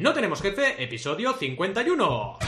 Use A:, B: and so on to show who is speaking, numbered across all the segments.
A: No tenemos jefe, episodio 51.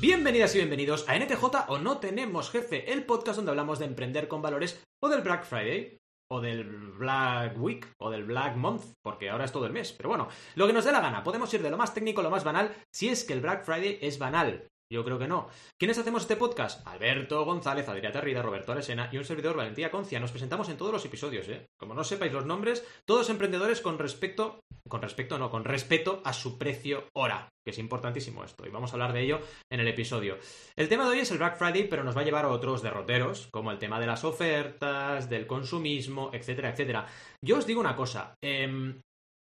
A: Bienvenidas y bienvenidos a NTJ o No Tenemos Jefe, el podcast donde hablamos de emprender con valores o del Black Friday, o del Black Week, o del Black Month, porque ahora es todo el mes. Pero bueno, lo que nos dé la gana, podemos ir de lo más técnico a lo más banal, si es que el Black Friday es banal. Yo creo que no. ¿Quiénes hacemos este podcast? Alberto González, Adrián Terrida, Roberto Aresena y un servidor Valentía Concia. Nos presentamos en todos los episodios, ¿eh? Como no sepáis los nombres, todos emprendedores con respecto, con respecto no, con respeto a su precio hora, que es importantísimo esto, y vamos a hablar de ello en el episodio. El tema de hoy es el Black Friday, pero nos va a llevar a otros derroteros, como el tema de las ofertas, del consumismo, etcétera, etcétera. Yo os digo una cosa, em,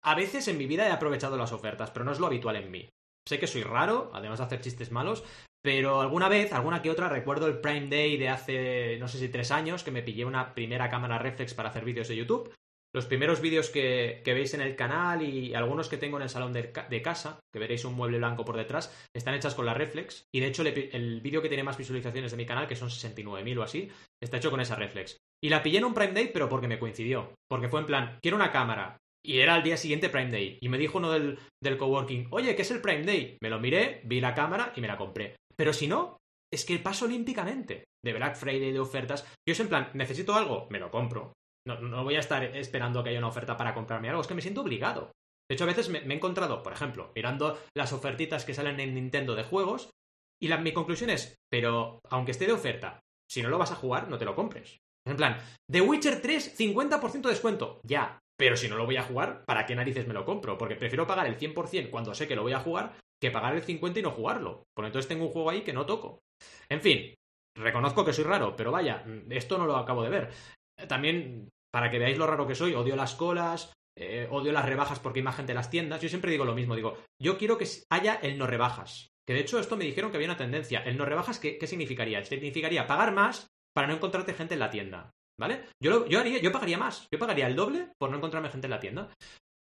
A: a veces en mi vida he aprovechado las ofertas, pero no es lo habitual en mí. Sé que soy raro, además de hacer chistes malos, pero alguna vez, alguna que otra, recuerdo el Prime Day de hace, no sé si tres años, que me pillé una primera cámara reflex para hacer vídeos de YouTube. Los primeros vídeos que, veis en el canal y algunos que tengo en el salón de, casa, que veréis un mueble blanco por detrás, están hechas con la reflex. Y de hecho, el, el vídeo que tiene más visualizaciones de mi canal, que son 69.000 o así, está hecho con esa reflex. Y la pillé en un Prime Day, pero porque me coincidió. Porque fue en plan, quiero una cámara, y era el día siguiente Prime Day. Y me dijo uno del, del coworking, oye, ¿qué es el Prime Day? Me lo miré, vi la cámara y me la compré. Pero si no, es que paso olímpicamente de Black Friday, de ofertas. Yo es en plan, necesito algo, me lo compro. No, no voy a estar esperando que haya una oferta para comprarme algo, es que me siento obligado. De hecho, a veces me, he encontrado, por ejemplo, mirando las ofertitas que salen en Nintendo de juegos, y la, mi conclusión es, pero aunque esté de oferta, si no lo vas a jugar, no te lo compres. En plan, The Witcher 3, 50% de descuento. Ya, pero si no lo voy a jugar, ¿para qué narices me lo compro? Porque prefiero pagar el 100% cuando sé que lo voy a jugar que pagar el 50% y no jugarlo. Porque entonces tengo un juego ahí que no toco. En fin, reconozco que soy raro, pero vaya, esto no lo acabo de ver. También, para que veáis lo raro que soy, odio las colas, eh, odio las rebajas porque hay más gente en las tiendas. Yo siempre digo lo mismo, digo, yo quiero que haya el no rebajas. Que de hecho esto me dijeron que había una tendencia. El no rebajas, ¿qué, qué significaría? Significaría pagar más para no encontrarte gente en la tienda. ¿Vale? Yo, yo, haría, yo pagaría más. Yo pagaría el doble por no encontrarme gente en la tienda.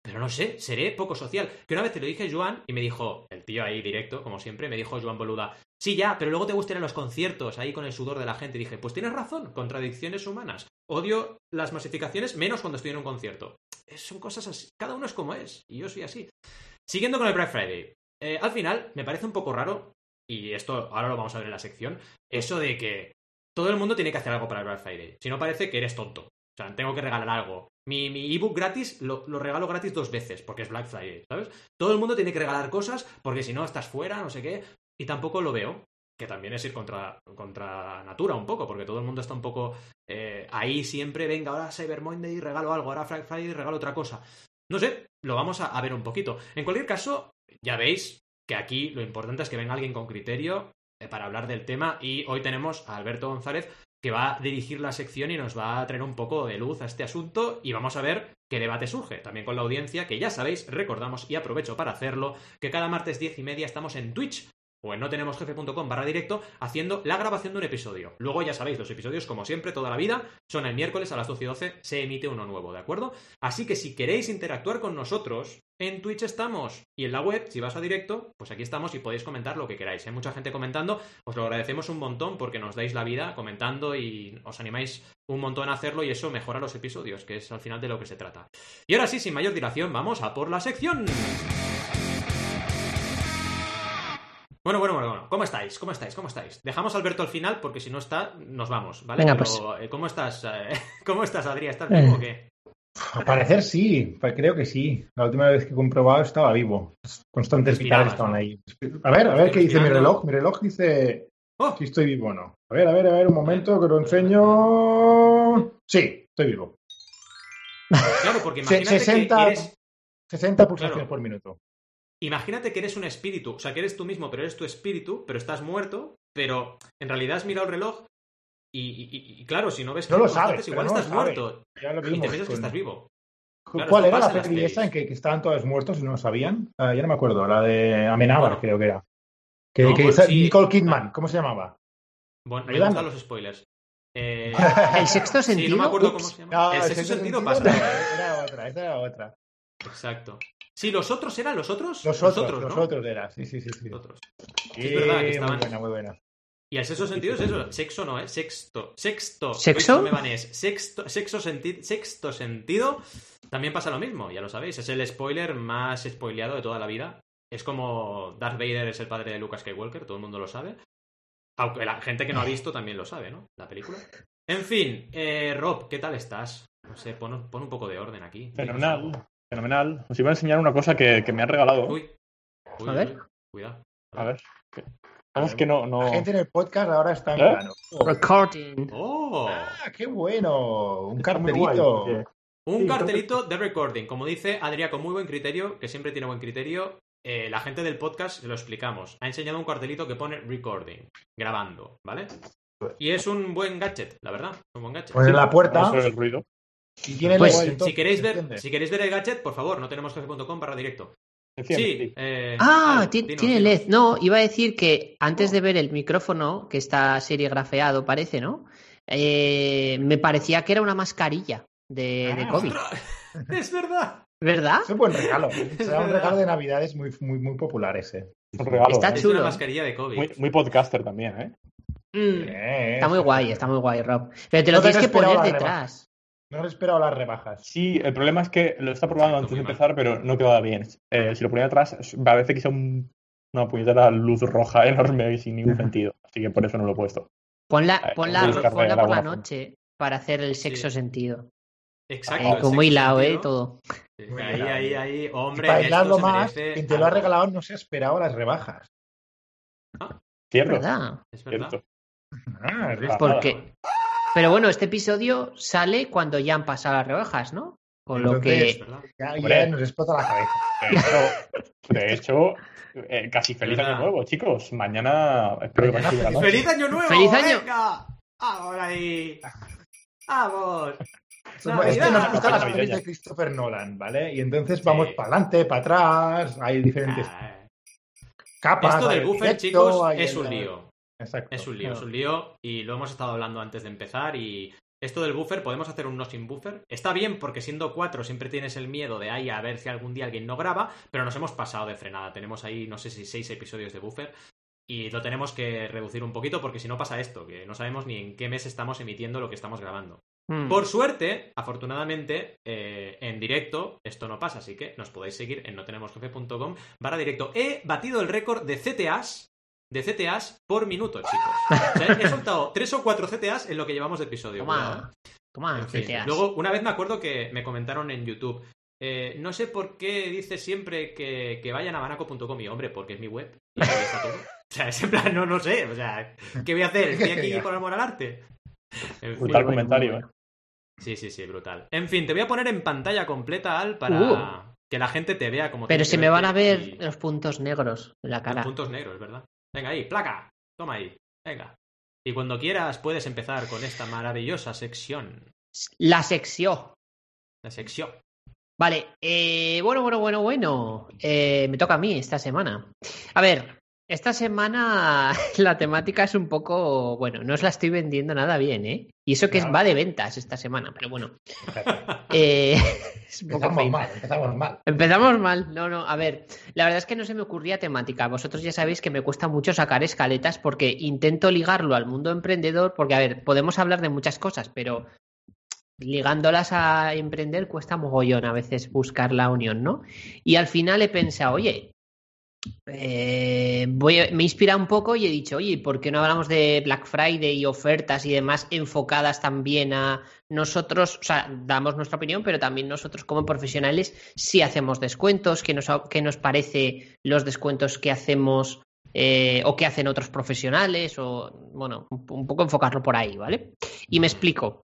A: Pero no sé, seré poco social. Que una vez te lo dije Joan y me dijo, el tío ahí directo, como siempre, me dijo Joan Boluda, sí, ya, pero luego te gustan los conciertos, ahí con el sudor de la gente. Y dije, pues tienes razón, contradicciones humanas. Odio las masificaciones menos cuando estoy en un concierto. Son cosas así. Cada uno es como es. Y yo soy así. Siguiendo con el Black Friday. Eh, al final, me parece un poco raro, y esto ahora lo vamos a ver en la sección, eso de que todo el mundo tiene que hacer algo para el Black Friday. Si no parece que eres tonto. O sea, tengo que regalar algo. Mi, ebook gratis lo, regalo gratis dos veces, porque es Black Friday, ¿sabes? Todo el mundo tiene que regalar cosas, porque si no estás fuera, no sé qué. Y tampoco lo veo, que también es ir contra, contra natura un poco, porque todo el mundo está un poco eh, ahí siempre, venga, ahora Cyber Monday regalo algo, ahora Black Friday regalo otra cosa. No sé, lo vamos a ver un poquito. En cualquier caso, ya veis que aquí lo importante es que venga alguien con criterio para hablar del tema. Y hoy tenemos a Alberto González que va a dirigir la sección y nos va a traer un poco de luz a este asunto. Y vamos a ver qué debate surge, también con la audiencia, que ya sabéis, recordamos y aprovecho para hacerlo, que cada martes diez y media estamos en Twitch o en no tenemos jefe.com barra directo haciendo la grabación de un episodio. Luego ya sabéis, los episodios, como siempre, toda la vida, son el miércoles a las 12 y 12, se emite uno nuevo, ¿de acuerdo? Así que si queréis interactuar con nosotros, en Twitch estamos y en la web, si vas a directo, pues aquí estamos y podéis comentar lo que queráis. Hay mucha gente comentando, os lo agradecemos un montón porque nos dais la vida comentando y os animáis un montón a hacerlo y eso mejora los episodios, que es al final de lo que se trata. Y ahora sí, sin mayor dilación, vamos a por la sección. Bueno, bueno, bueno, bueno. ¿Cómo estáis? ¿Cómo estáis? ¿Cómo estáis? Dejamos a Alberto al final porque si no está, nos vamos, ¿vale?
B: Venga, pues.
A: eh, ¿Cómo estás? Eh, ¿Cómo estás, Adrián? ¿Estás bien o qué?
B: Al parecer sí, pues creo que sí. La última vez que he comprobado estaba vivo. constantes vitales estaban ahí. A ver, a ver qué dice mi reloj. Mi reloj dice oh. si estoy vivo o no. A ver, a ver, a ver, un momento que lo enseño. Sí, estoy vivo.
A: Claro, porque imagínate 60, que eres...
B: 60 pulsaciones por minuto.
A: Imagínate que eres un espíritu, o sea, que eres tú mismo, pero eres tu espíritu, pero estás muerto, pero en realidad has mirado el reloj y, claro, si no ves
B: que no lo sabes,
A: igual estás muerto y te piensas que estás vivo.
B: ¿Cuál era la peli esa en que, estaban todos muertos y no lo sabían? Ah, ya no me acuerdo, la de Amenábar, creo que era. Que, pues Nicole Kidman, ¿cómo se llamaba?
A: Bueno, me gustan los spoilers. Eh...
B: ¿El sexto sentido?
A: Sí, no me acuerdo cómo se llama. el, sexto, sentido, pasa.
B: Era otra, esa era otra.
A: Exacto. Sí, los otros eran los otros.
B: Los, otros, los otros, era, sí, sí, sí.
A: Los otros. es verdad que estaban.
B: Muy buena, muy buena.
A: Y el sexto sentido es eso, sexo no, ¿eh? Sexto. Sexto.
C: ¿Sexo?
A: Me Sexto, sexo senti sexto sentido también pasa lo mismo, ya lo sabéis. Es el spoiler más spoileado de toda la vida. Es como Darth Vader es el padre de Lucas Skywalker, todo el mundo lo sabe. Aunque la gente que no ha visto también lo sabe, ¿no? La película. En fin, eh, Rob, ¿qué tal estás? No sé, pon, un poco de orden aquí.
D: Fenomenal, fenomenal. Os iba a enseñar una cosa que, me han regalado.
A: Uy.
C: a ver.
A: cuidado.
D: A ver. Es que no, no...
B: La gente en el podcast ahora está en
C: ¿Eh? plano. Recording.
A: ¡Oh!
B: ¡Ah, qué bueno! Un cartelito.
A: Un cartelito de recording. Como dice Adrián, con muy buen criterio, que siempre tiene buen criterio, eh, la gente del podcast, lo explicamos, ha enseñado un cartelito que pone recording, grabando, ¿vale? Y es un buen gadget, la verdad. Un buen gadget.
B: Pues en la puerta.
D: el ruido.
A: Pues, si queréis ver, si queréis ver el gadget, por favor, no tenemos jefe.com para directo. Sí.
C: Eh, ah, tiene LED. No, iba a decir que antes de ver el micrófono, que está serigrafeado, parece, ¿no? Eh, me parecía que era una mascarilla de, de ah, COVID.
A: Es verdad.
C: ¿Verdad?
B: Es un buen regalo. Será un regalo de Navidades muy, muy, muy popular ese.
C: está chulo.
A: Es una mascarilla de COVID.
D: Muy, podcaster también, ¿eh?
C: Mm, está muy guay, está muy guay, Rob. Pero te lo tienes que poner detrás.
B: No he esperado las rebajas.
D: Sí, el problema es que lo está probando antes de empezar, pero no quedaba bien. Eh, si lo ponía atrás, a veces quizá un, una puñetera luz roja enorme y sin ningún sentido. Así que por eso no lo he puesto.
C: Ponla, eh, ponla, ponla por la noche para hacer el sexo sentido.
A: Exacto.
C: como hilado, ¿eh? Todo.
A: ahí, ahí, ahí. Hombre,
B: para aislarlo más, quien te lo ha regalado no se ha esperado las rebajas.
D: Ah, cierto.
C: ¿Verdad?
A: Es verdad.
B: Ah,
C: es porque... Pero bueno, este episodio sale cuando ya han pasado las rebajas, ¿no? Con lo que.
B: Ya, nos explota la cabeza.
D: De hecho, eh, casi feliz año nuevo, chicos. Mañana espero que
A: ¡Feliz, ¡Feliz año nuevo!
C: ¡Feliz año!
A: Venga. ¡Ahora ahí! ¡Vamos!
B: Es que nos gustan las pelis de Christopher Nolan, ¿vale? Y entonces vamos para adelante, para atrás, hay diferentes ah, capas.
A: Esto del buffer, chicos, es un lío. Exacto. Es un lío, es un lío y lo hemos estado hablando antes de empezar y esto del buffer, podemos hacer un no sin buffer. Está bien porque siendo cuatro siempre tienes el miedo de ahí a ver si algún día alguien no graba, pero nos hemos pasado de frenada. Tenemos ahí, no sé si seis episodios de buffer y lo tenemos que reducir un poquito porque si no pasa esto, que no sabemos ni en qué mes estamos emitiendo lo que estamos grabando. Hmm. Por suerte, afortunadamente, eh, en directo esto no pasa, así que nos podéis seguir en notenemosjefe.com barra directo. He batido el récord de CTAs de CTAs por minuto, chicos. he soltado tres o cuatro CTAs en lo que llevamos de episodio.
C: Toma, toma CTAs.
A: Luego, una vez me acuerdo que me comentaron en YouTube. Eh, no sé por qué dice siempre que, vayan a banaco.com y hombre, porque es mi web y ahí está todo. O sea, es en plan, no, no sé. O sea, ¿qué voy a hacer? ¿Estoy aquí por amor al arte?
D: brutal comentario, ¿eh?
A: Sí, sí, sí, brutal. En fin, te voy a poner en pantalla completa, Al, para uh. que la gente te vea como...
C: Pero se me van a ver los puntos negros en la cara.
A: Los puntos negros, ¿verdad? Venga ahí, placa. Toma ahí. Venga. Y cuando quieras puedes empezar con esta maravillosa sección.
C: La sección.
A: La sección.
C: Vale, eh, bueno, bueno, bueno, bueno. Eh, me toca a mí esta semana. A ver, esta semana la temática es un poco, bueno, no os la estoy vendiendo nada bien, ¿eh? Y eso que va de ventas esta semana, pero bueno.
B: eh, empezamos mal, empezamos mal.
C: Empezamos mal, no, no, a ver, la verdad es que no se me ocurría temática. Vosotros ya sabéis que me cuesta mucho sacar escaletas porque intento ligarlo al mundo emprendedor, porque a ver, podemos hablar de muchas cosas, pero ligándolas a emprender cuesta mogollón a veces buscar la unión, ¿no? Y al final he pensado, oye, eh, voy me he inspirado un poco y he dicho, oye, ¿por qué no hablamos de Black Friday y ofertas y demás enfocadas también a nosotros? O sea, damos nuestra opinión, pero también nosotros como profesionales si hacemos descuentos, qué nos, qué nos parece los descuentos que hacemos eh, o que hacen otros profesionales, o bueno, un poco enfocarlo por ahí, ¿vale? Y me explico.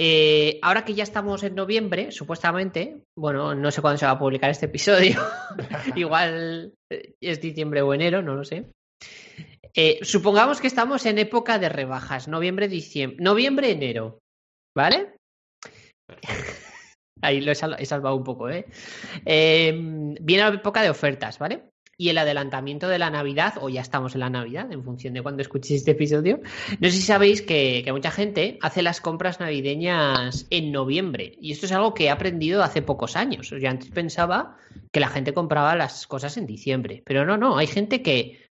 C: Eh, ahora que ya estamos en noviembre, supuestamente, bueno, no sé cuándo se va a publicar este episodio, igual eh, es diciembre o enero, no lo sé. Eh, supongamos que estamos en época de rebajas, noviembre, diciembre, noviembre, enero, ¿vale? Ahí lo he, salvado un poco, ¿eh? Viene la época de ofertas, ¿vale? Y el adelantamiento de la Navidad, o ya estamos en la Navidad, en función de cuando escuchéis este episodio. No sé si sabéis que, mucha gente hace las compras navideñas en noviembre, y esto es algo que he aprendido hace pocos años. Yo antes pensaba que la gente compraba las cosas en diciembre, pero no, no, hay gente que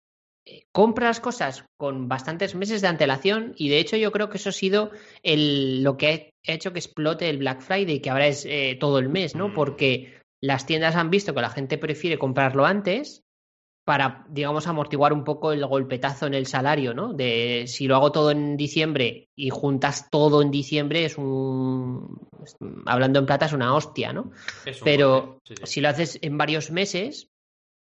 C: eh, compra las cosas con bastantes meses de antelación y de hecho yo creo que eso ha sido el, lo que ha hecho que explote el Black Friday, que ahora es eh, todo el mes, ¿no?
A: Mm.
C: Porque las tiendas han visto que la gente prefiere comprarlo antes para, digamos, amortiguar un poco el golpetazo en el salario, ¿no? De si lo hago todo en diciembre y juntas todo en diciembre es un, hablando en plata es una hostia, ¿no? Pero
A: golpe, sí, sí.
C: si lo haces en varios meses,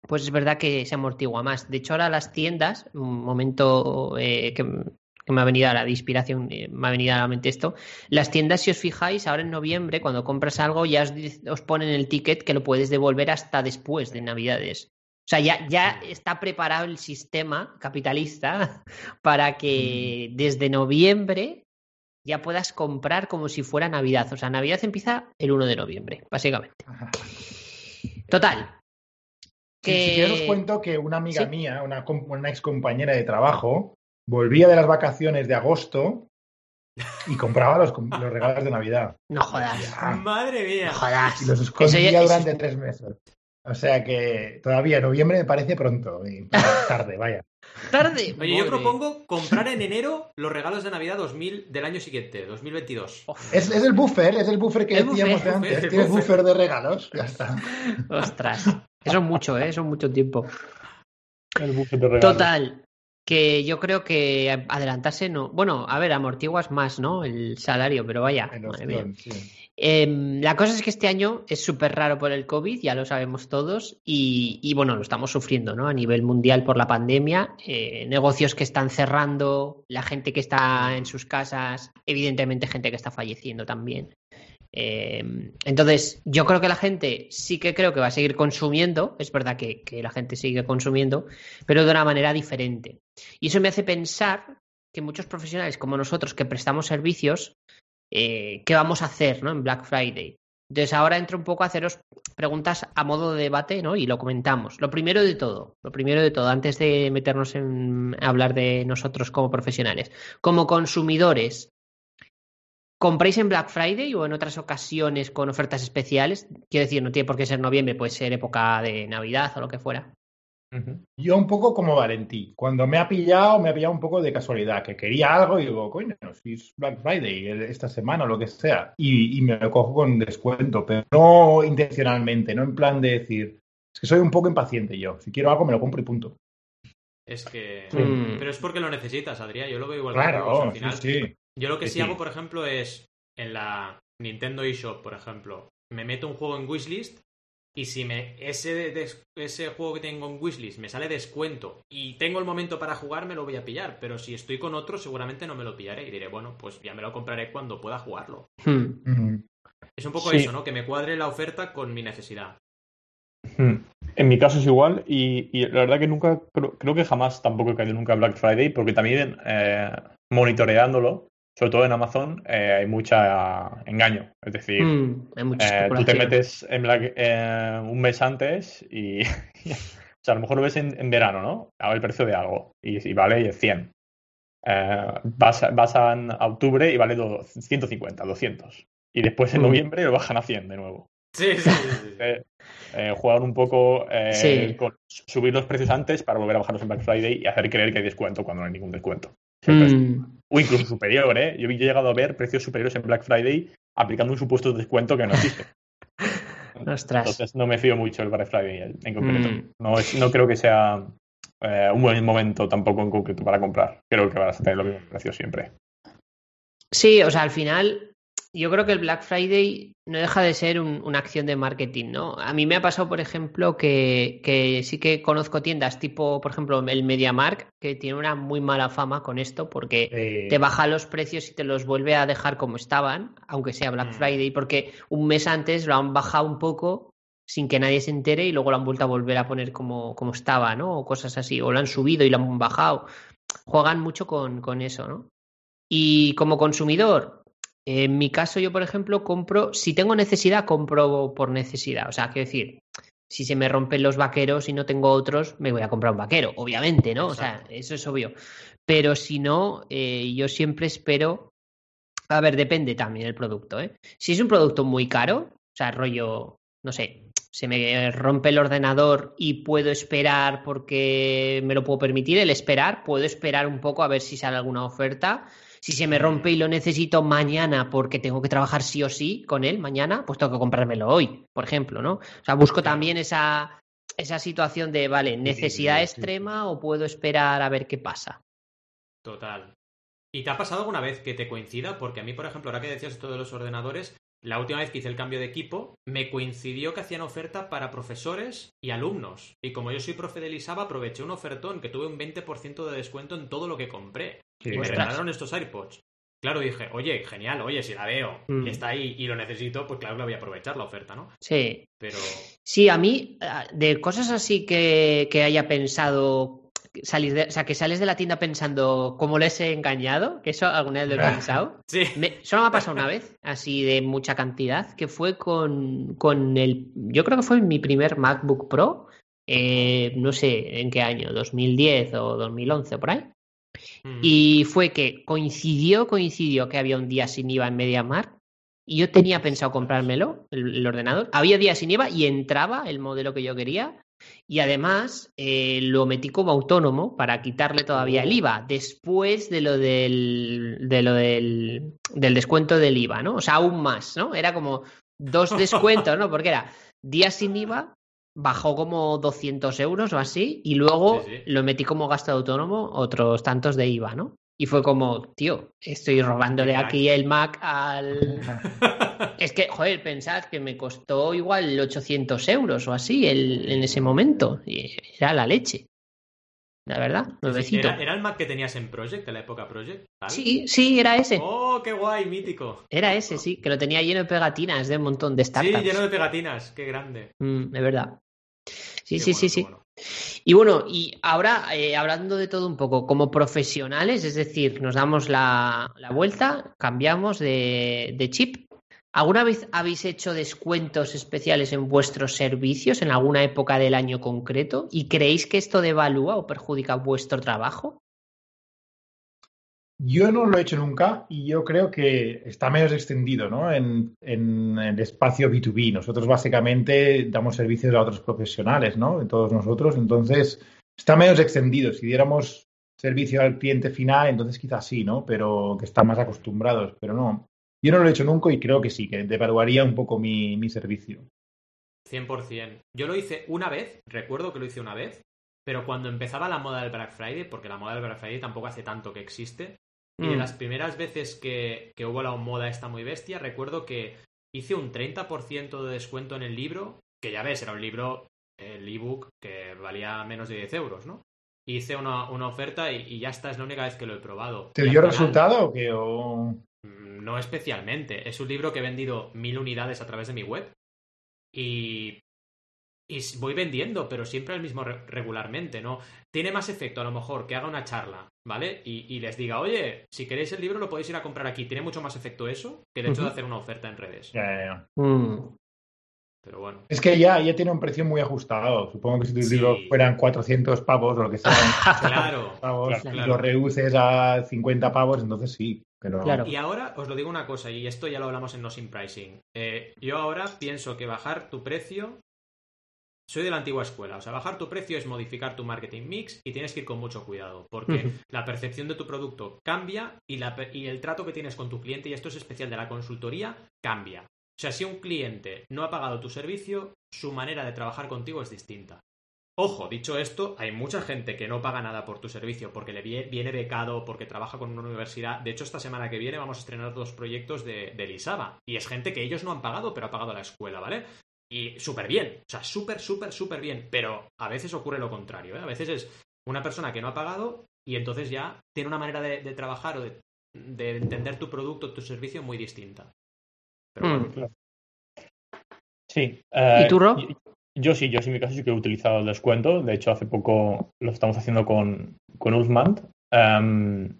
C: pues es verdad que se amortigua más. De hecho, ahora las tiendas, un momento eh, que, que me ha venido a la de inspiración, eh, me ha venido a la mente esto, las tiendas, si os fijáis, ahora en noviembre, cuando compras algo, ya os ponen el ticket que lo puedes devolver hasta después de Navidades. O sea, ya, ya está preparado el sistema capitalista para que desde noviembre ya puedas comprar como si fuera Navidad. O sea, Navidad empieza el 1 de noviembre, básicamente. Total.
B: Si, si quieres os cuento que una amiga
C: Sí.
B: mía, una, una ex compañera de trabajo, volvía de las vacaciones de agosto y compraba los, los regalos de Navidad.
C: No jodas.
B: Ya.
A: Madre mía.
C: No jodas.
B: Y los
C: Eso
B: escondía
C: ya- eso-
B: durante tres meses. O sea que todavía noviembre me parece pronto. y tarde, vaya.
C: Tarde.
A: Oye, yo propongo comprar en enero los regalos de Navidad 2000 del año siguiente, 2022.
C: Uf,
B: Es, es el buffer, es el buffer que
C: El
B: decíamos
C: buffer,
B: de antes.
A: el
B: Tienes
A: buffer.
B: buffer de regalos. Ya está.
C: Ostras. Eso es mucho, ¿eh? Eso es mucho tiempo.
D: El buffet de regalos.
C: Total. Que yo creo que adelantarse no. Bueno, a ver, amortiguas más, ¿no? El salario, pero vaya.
B: En
C: madre mía.
B: sí.
C: Em, la cosa es que este año es súper raro por el COVID, ya lo sabemos todos, y, bueno, lo estamos sufriendo, ¿no? A nivel mundial por la pandemia, eh, negocios que están cerrando, la gente que está en sus casas, evidentemente gente que está falleciendo también. Em, entonces, yo creo que la gente sí que creo que va a seguir consumiendo, es verdad que la gente sigue consumiendo, pero de una manera diferente. Y eso me hace pensar que muchos profesionales como nosotros que prestamos servicios, eh, qué vamos a hacer ¿no? en Black Friday. Entonces ahora entro un poco a haceros preguntas a modo de debate ¿no? y lo comentamos. Lo primero de todo, lo primero de todo, antes de meternos en hablar de nosotros como profesionales, como consumidores, ¿compráis en Black Friday o en otras ocasiones con ofertas especiales? Quiero decir, no tiene por qué ser noviembre, puede ser época de Navidad o lo que fuera.
B: Yo un poco como Valentí. Cuando me ha pillado, me ha pillado un poco de casualidad, que quería algo y digo, coño, si es Black Friday esta semana o lo que sea, y, y me lo cojo con descuento, pero no intencionalmente, no en plan de decir, es que soy un poco impaciente yo, si quiero algo me lo compro y punto.
A: Es que.
C: Mm.
A: Pero es porque lo necesitas, Adrián. Yo lo veo igual que todos, al final.
B: sí.
A: Yo lo que sí. hago, por ejemplo, es en la Nintendo eShop, por ejemplo, me meto un juego en wishlist y si me ese, des- ese juego que tengo en wishlist me sale descuento y tengo el momento para jugar, me lo voy a pillar. Pero si estoy con otro, seguramente no me lo pillaré y diré, bueno, pues ya me lo compraré cuando pueda jugarlo.
C: Hmm.
B: Mm.
A: Es un poco
D: Sí.
A: eso, ¿no? Que me cuadre la oferta con mi necesidad.
D: En mi caso es igual y, y la verdad que nunca, creo, creo que jamás tampoco he caído nunca en Black Friday porque también eh, monitoreándolo, sobre todo en Amazon, eh, hay mucha engaño. Es decir,
C: muchas
D: eh, tú te metes en Black- eh, un mes antes y, o sea, a lo mejor lo ves en, en verano, ¿no? A ver el precio de algo y, y vale 100. Eh, vas, a- vas a, a octubre y vale do- 150, 200. Y después en
C: Mm.
D: noviembre lo bajan a 100 de nuevo.
A: Sí, sí, sí. sí, sí.
D: Eh, eh, jugar un poco eh,
C: Sí.
D: con subir los precios antes para volver a bajarlos en Black Friday y hacer creer que hay descuento cuando no hay ningún descuento. Siempre es-
C: Hmm.
D: O incluso superior, ¿eh? Yo he llegado a ver precios superiores en Black Friday aplicando un supuesto de descuento que no existe.
C: Ostras.
D: Entonces no me fío mucho del Black Friday en en concreto.
C: Mm.
D: No, es- no creo que sea eh, un buen momento tampoco en concreto para comprar. Creo que vas a tener los mismos precios siempre.
C: Sí, o sea, al final yo creo que el Black Friday no deja de ser un- una acción de marketing, ¿no? A mí me ha pasado, por ejemplo, que, que sí que conozco tiendas tipo, por ejemplo, el MediaMark, que tiene una muy mala fama con esto porque
B: Eh,
C: te baja los precios y te los vuelve a dejar como estaban, aunque sea Black
A: Mm.
C: Friday, porque un mes antes lo han bajado un poco sin que nadie se entere y luego lo han vuelto a volver a poner como, como estaba, ¿no? O cosas así, o lo han subido y lo han bajado. Juegan mucho con, con eso, ¿no? Y como consumidor, en mi caso yo, por ejemplo, compro, si tengo necesidad, compro por necesidad. O sea, quiero decir, si se me rompen los vaqueros y no tengo otros, me voy a comprar un vaquero, obviamente, ¿no? O sea, eso es obvio. Pero si no, eh, yo siempre espero. A ver, depende también el producto, ¿eh? Si es un producto muy caro, o sea, rollo no sé, se me rompe el ordenador y puedo esperar porque me lo puedo permitir, el esperar, puedo esperar un poco a ver si sale alguna oferta. Si se me rompe y lo necesito mañana porque tengo que trabajar sí o sí con él mañana, pues tengo que comprármelo hoy, por ejemplo, ¿no? O sea, busco también esa, esa situación de, vale, necesidad extrema o puedo esperar a ver qué pasa.
A: Total. ¿Y te ha pasado alguna vez que te coincida? Porque a mí, por ejemplo, ahora que decías esto de los ordenadores, la última vez que hice el cambio de equipo, me coincidió que hacían oferta para profesores y alumnos. Y como yo soy profe de Lisaba, aproveché un ofertón que tuve un 20% de descuento en todo lo que compré. Y me regalaron estos AirPods. Claro, dije, oye, genial, oye, si la veo y mm. está ahí y lo necesito, pues claro que la voy a aprovechar la oferta, ¿no?
C: Sí.
A: Pero.
C: Sí, a mí, ah, de cosas así que, que haya pensado salir de, o sea, que sales de la tienda pensando cómo les he engañado, que eso alguna vez lo he pensado.
A: Sí.
C: solo me ha pasado una vez, así de mucha cantidad, que fue con, con el, yo creo que fue mi primer MacBook Pro, eh, no sé en qué año, 2010 o 2011 por ahí. Mm. Y fue que coincidió, coincidió que había un día sin IVA en MediaMarkt y yo tenía pensado comprármelo, el, ordenador. Había días sin IVA y entraba el modelo que yo quería. Y además eh, lo metí como autónomo para quitarle todavía el IVA después de lo del, de lo del, del descuento del IVA, ¿no? O sea, aún más, ¿no? Era como dos descuentos, ¿no? Porque era días sin IVA, bajó como 200 euros o así, y luego lo metí como gasto autónomo otros tantos de IVA, ¿no? Y fue como, tío, estoy robándole aquí el Mac al... es que, joder, pensad que me costó igual 800 euros o así el, en ese momento. Y era la leche. La verdad, nuevecito.
A: ¿Era, el Mac que tenías en Project, en la época Project?
C: Sí, sí, era ese.
A: ¡Oh, qué guay, mítico!
C: Era ese, sí, que lo tenía lleno de pegatinas de un montón de startups.
A: Sí, lleno de pegatinas, qué grande.
C: Mm, de verdad. Sí, sí, sí, sí. Y bueno, y ahora eh, hablando de todo un poco, como profesionales, es decir, nos damos la, vuelta, cambiamos de, chip. ¿Alguna vez habéis hecho descuentos especiales en vuestros servicios en alguna época del año concreto? ¿Y creéis que esto devalúa o perjudica vuestro trabajo?
B: Yo no lo he hecho nunca y yo creo que está menos extendido ¿no? en, el espacio B2B. Nosotros básicamente damos servicios a otros profesionales, ¿no? En todos nosotros. Entonces, está menos extendido. Si diéramos servicio al cliente final, entonces quizás sí, ¿no? Pero que están más acostumbrados. Pero no. Yo no lo he hecho nunca y creo que sí, que devaluaría un poco mi, mi servicio.
A: 100%. Yo lo hice una vez, recuerdo que lo hice una vez, pero cuando empezaba la moda del Black Friday, porque la moda del Black Friday tampoco hace tanto que existe, y de mm. las primeras veces que, que hubo la moda esta muy bestia, recuerdo que hice un 30% de descuento en el libro, que ya ves, era un libro, el ebook, que valía menos de 10 euros, ¿no? Hice una, una oferta y, ya está, es la única vez que lo he probado.
B: ¿Te dio resultado o qué? O...
A: Mm, no especialmente. Es un libro que he vendido mil unidades a través de mi web. Y y voy vendiendo, pero siempre el mismo regularmente, ¿no? Tiene más efecto a lo mejor que haga una charla, ¿vale? Y, les diga, oye, si queréis el libro lo podéis ir a comprar aquí. Tiene mucho más efecto eso que el hecho de hacer una oferta en redes.
B: Ya, ya, ya. Mm.
A: Pero bueno.
B: Es que ya, ya tiene un precio muy ajustado. Supongo que si tu libro fueran 400 pavos o lo que sea,
A: claro,
B: lo reduces a 50 pavos, entonces sí. Pero...
A: Y ahora os lo digo una cosa, y esto ya lo hablamos en No Sin Pricing. Eh, yo ahora pienso que bajar tu precio soy de la antigua escuela. O sea, bajar tu precio es modificar tu marketing mix y tienes que ir con mucho cuidado. Porque la percepción de tu producto cambia y, la, y el trato que tienes con tu cliente, y esto es especial de la consultoría, cambia. O sea, si un cliente no ha pagado tu servicio, su manera de trabajar contigo es distinta. Ojo, dicho esto, hay mucha gente que no paga nada por tu servicio porque le viene becado, porque trabaja con una universidad. De hecho, esta semana que viene vamos a estrenar dos proyectos de, de Lisaba. Y es gente que ellos no han pagado, pero ha pagado la escuela, ¿vale? Y súper bien, o sea, súper, súper, súper bien. Pero a veces ocurre lo contrario, ¿eh? A veces es una persona que no ha pagado y entonces ya tiene una manera de, trabajar o de, entender tu producto, tu servicio muy distinta. Pero mm. bueno.
D: Sí.
C: ¿Y tú, Rob?
D: Yo, sí, yo sí en mi caso sí que he utilizado el descuento. De hecho, hace poco lo estamos haciendo con, con Ulfmant.
B: Em,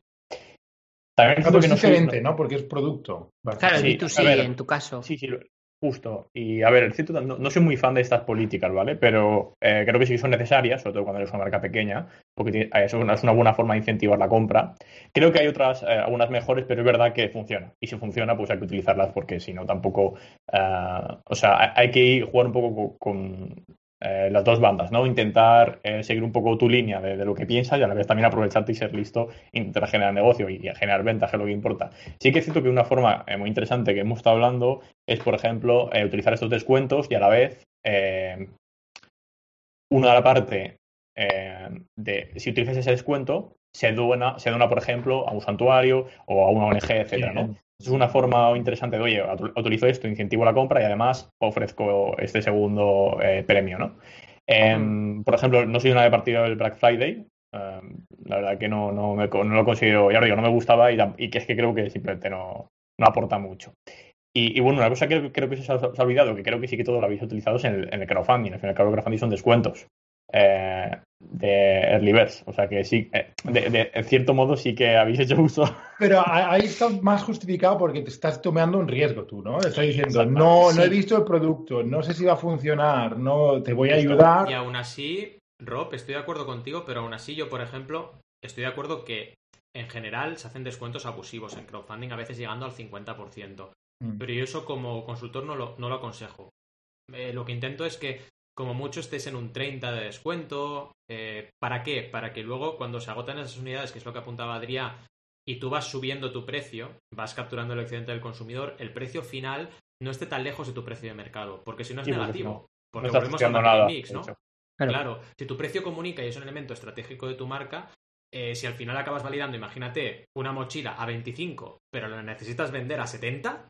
B: también es diferente, ¿no? Porque es producto.
C: Claro, sí, tú sí, en tu caso.
D: Sí, sí, Justo. Y a ver, no, no, soy muy fan de estas políticas, ¿vale? Pero eh, creo que sí son necesarias, sobre todo cuando eres una marca pequeña, porque es una, es una buena forma de incentivar la compra. Creo que hay otras, eh, algunas mejores, pero es verdad que funciona. Y si funciona, pues hay que utilizarlas porque si no, tampoco. Uh, o sea, hay que ir, jugar un poco con, eh, las dos bandas, ¿no? Intentar eh, seguir un poco tu línea de, lo que piensas y a la vez también aprovecharte y ser listo, intentar generar negocio y, generar ventas, es lo que importa. Sí que es cierto que una forma eh, muy interesante que hemos estado hablando es, por ejemplo, utilizar estos descuentos y a la vez una la parte de si utilizas ese descuento, se dona, se dona, por ejemplo, a un santuario o a una ONG, etcétera, ¿no? Es una forma interesante de, oye, utilizo esto, incentivo la compra y además ofrezco este segundo eh, premio, ¿no? Em, por ejemplo, no soy una de partido del Black Friday. Em, la verdad que no, no, lo considero, ya lo digo, no me gustaba y, que es que creo que simplemente no, no aporta mucho. Y, bueno, una cosa que creo que se ha, olvidado, que creo que sí que todo lo habéis utilizado es en el, en el crowdfunding. Al final, el crowdfunding son descuentos. Eh, de Early O sea que sí, eh, de, en cierto modo sí que habéis hecho uso.
B: Pero ahí está más justificado porque te estás tomando un riesgo tú, ¿no? Estás diciendo, no, no he visto el producto, no sé si va a funcionar, no te voy a ayudar.
A: Y aún así, Rob, estoy de acuerdo contigo, pero aún así yo, por ejemplo, estoy de acuerdo que en general se hacen descuentos abusivos en crowdfunding, a veces llegando al 50%. Mm. Pero yo eso como consultor no lo, no lo aconsejo. Eh, lo que intento es que como mucho estés en un 30 de descuento. Eh, ¿Para qué? Para que luego cuando se agotan esas unidades, que es lo que apuntaba Adrián, y tú vas subiendo tu precio, vas capturando el excedente del consumidor, el precio final no esté tan lejos de tu precio de mercado, porque si no es negativo. porque volvemos al mix, ¿no? Claro. si tu precio comunica y es un elemento estratégico de tu marca, eh, si al final acabas validando, imagínate, una mochila a 25, pero la necesitas vender a 70,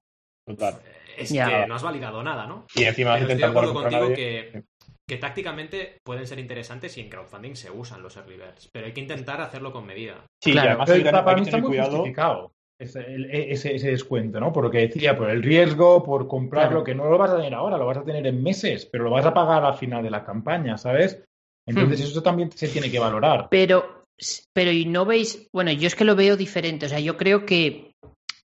A: es que no has validado nada, ¿no?
D: Y encima
A: estoy de acuerdo contigo que, que tácticamente pueden ser interesantes y en crowdfunding se usan los early birds, pero hay que intentar hacerlo con medida.
B: Sí, claro. además para mí está muy justificado ese, ese, descuento, ¿no? Por lo que decía, por el riesgo, por comprarlo, que no lo vas a tener ahora, lo vas a tener en meses, pero lo vas a pagar al final de la campaña, ¿sabes? Entonces hmm. eso también se tiene que valorar.
C: Pero, pero y no veis, bueno, yo es que lo veo diferente, o sea, yo creo que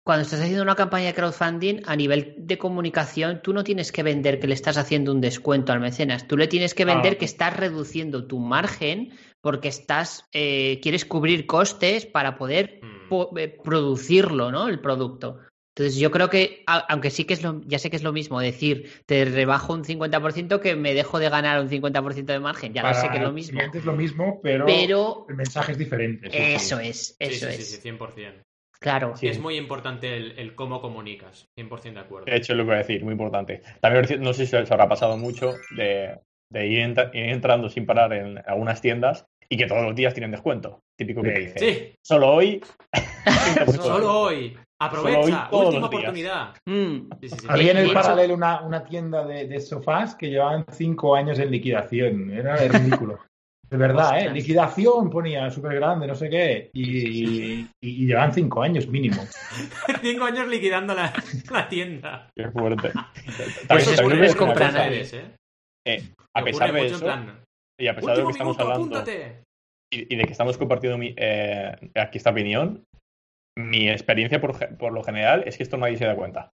C: cuando estás haciendo una campaña de crowdfunding, a nivel de comunicación, tú no tienes que vender que le estás haciendo un descuento al mecenas. Tú le tienes que vender ah. que estás reduciendo tu margen porque estás eh, quieres cubrir costes para poder mm. eh, producirlo, ¿no? El producto. Entonces yo creo que, aunque sí que es lo, ya sé que es lo mismo decir, te rebajo un 50% que me dejo de ganar un 50% de margen, ya lo sé que es lo mismo.
B: Es lo mismo, pero, el mensaje es diferente.
C: Eso es, eso es.
A: Sí, sí, 100%.
C: Claro.
A: Sí. Es muy importante el, cómo comunicas, 100% de acuerdo.
D: De hecho, lo que voy a decir, muy importante. También no sé si os habrá pasado mucho de, ir, entrando sin parar en algunas tiendas y que todos los días tienen descuento. Típico que dice.
A: Sí.
D: Solo hoy.
A: Solo hoy. Aprovecha, última oportunidad.
B: Mm. Había en el paralelo una, una tienda de, de, sofás que llevaban cinco años en liquidación. Era ridículo. De verdad, ¿eh? Liquidación ponía súper grande, no sé qué. Y, y, llevan cinco años mínimo.
A: cinco años liquidando la, la tienda.
D: Qué fuerte.
C: Pues es comprar ¿eh?
D: ¿eh? a pesar de eso, y a pesar de lo que estamos hablando y, de que estamos compartiendo mi, eh, aquí esta opinión, mi experiencia por, por lo general es que esto nadie se da cuenta.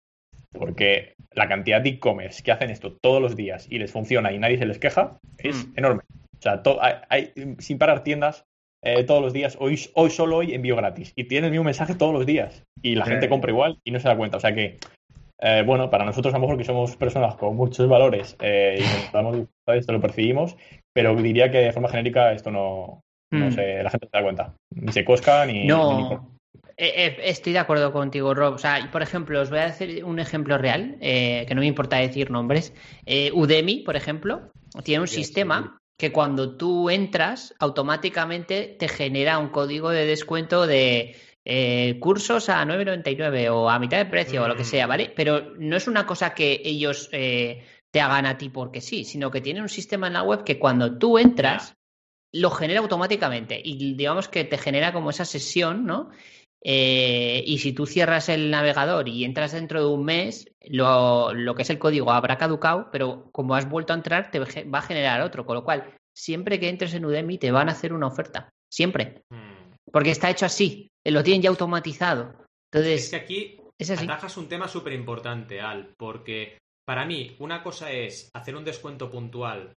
D: Porque la cantidad de e-commerce que hacen esto todos los días y les funciona y nadie se les queja es mm. enorme. O sea, hay, sin parar tiendas eh, todos los días. Hoy, hoy solo hoy envío gratis. Y tiene el mismo mensaje todos los días. Y la gente compra igual y no se da cuenta. O sea que, eh, bueno, para nosotros a lo mejor que somos personas con muchos valores eh, y nos esto lo percibimos, pero diría que de forma genérica esto no, no hmm. sé, la gente se da cuenta. Ni se cosca ni...
C: No. Estoy de acuerdo contigo, Rob. O sea, por ejemplo, os voy a decir un ejemplo real, que no me importa decir nombres. Udemy, por ejemplo, tiene un sistema que cuando tú entras, automáticamente te genera un código de descuento de eh, cursos a 9,99 o a mitad de precio o lo que sea, ¿vale? Mm. Pero no es una cosa que ellos eh, te hagan a ti porque sí, sino que tienen un sistema en la web que cuando tú entras, lo genera automáticamente y digamos que te genera como esa sesión, ¿no? Eh, y si tú cierras el navegador y entras dentro de un mes, lo, que es el código habrá caducado, pero como has vuelto a entrar, te va a generar otro. Con lo cual, siempre que entres en Udemy, te van a hacer una oferta. Siempre. Hmm. Porque está hecho así. Lo tienen ya automatizado. Entonces,
A: es que aquí es un tema súper importante, Al, porque para mí, una cosa es hacer un descuento puntual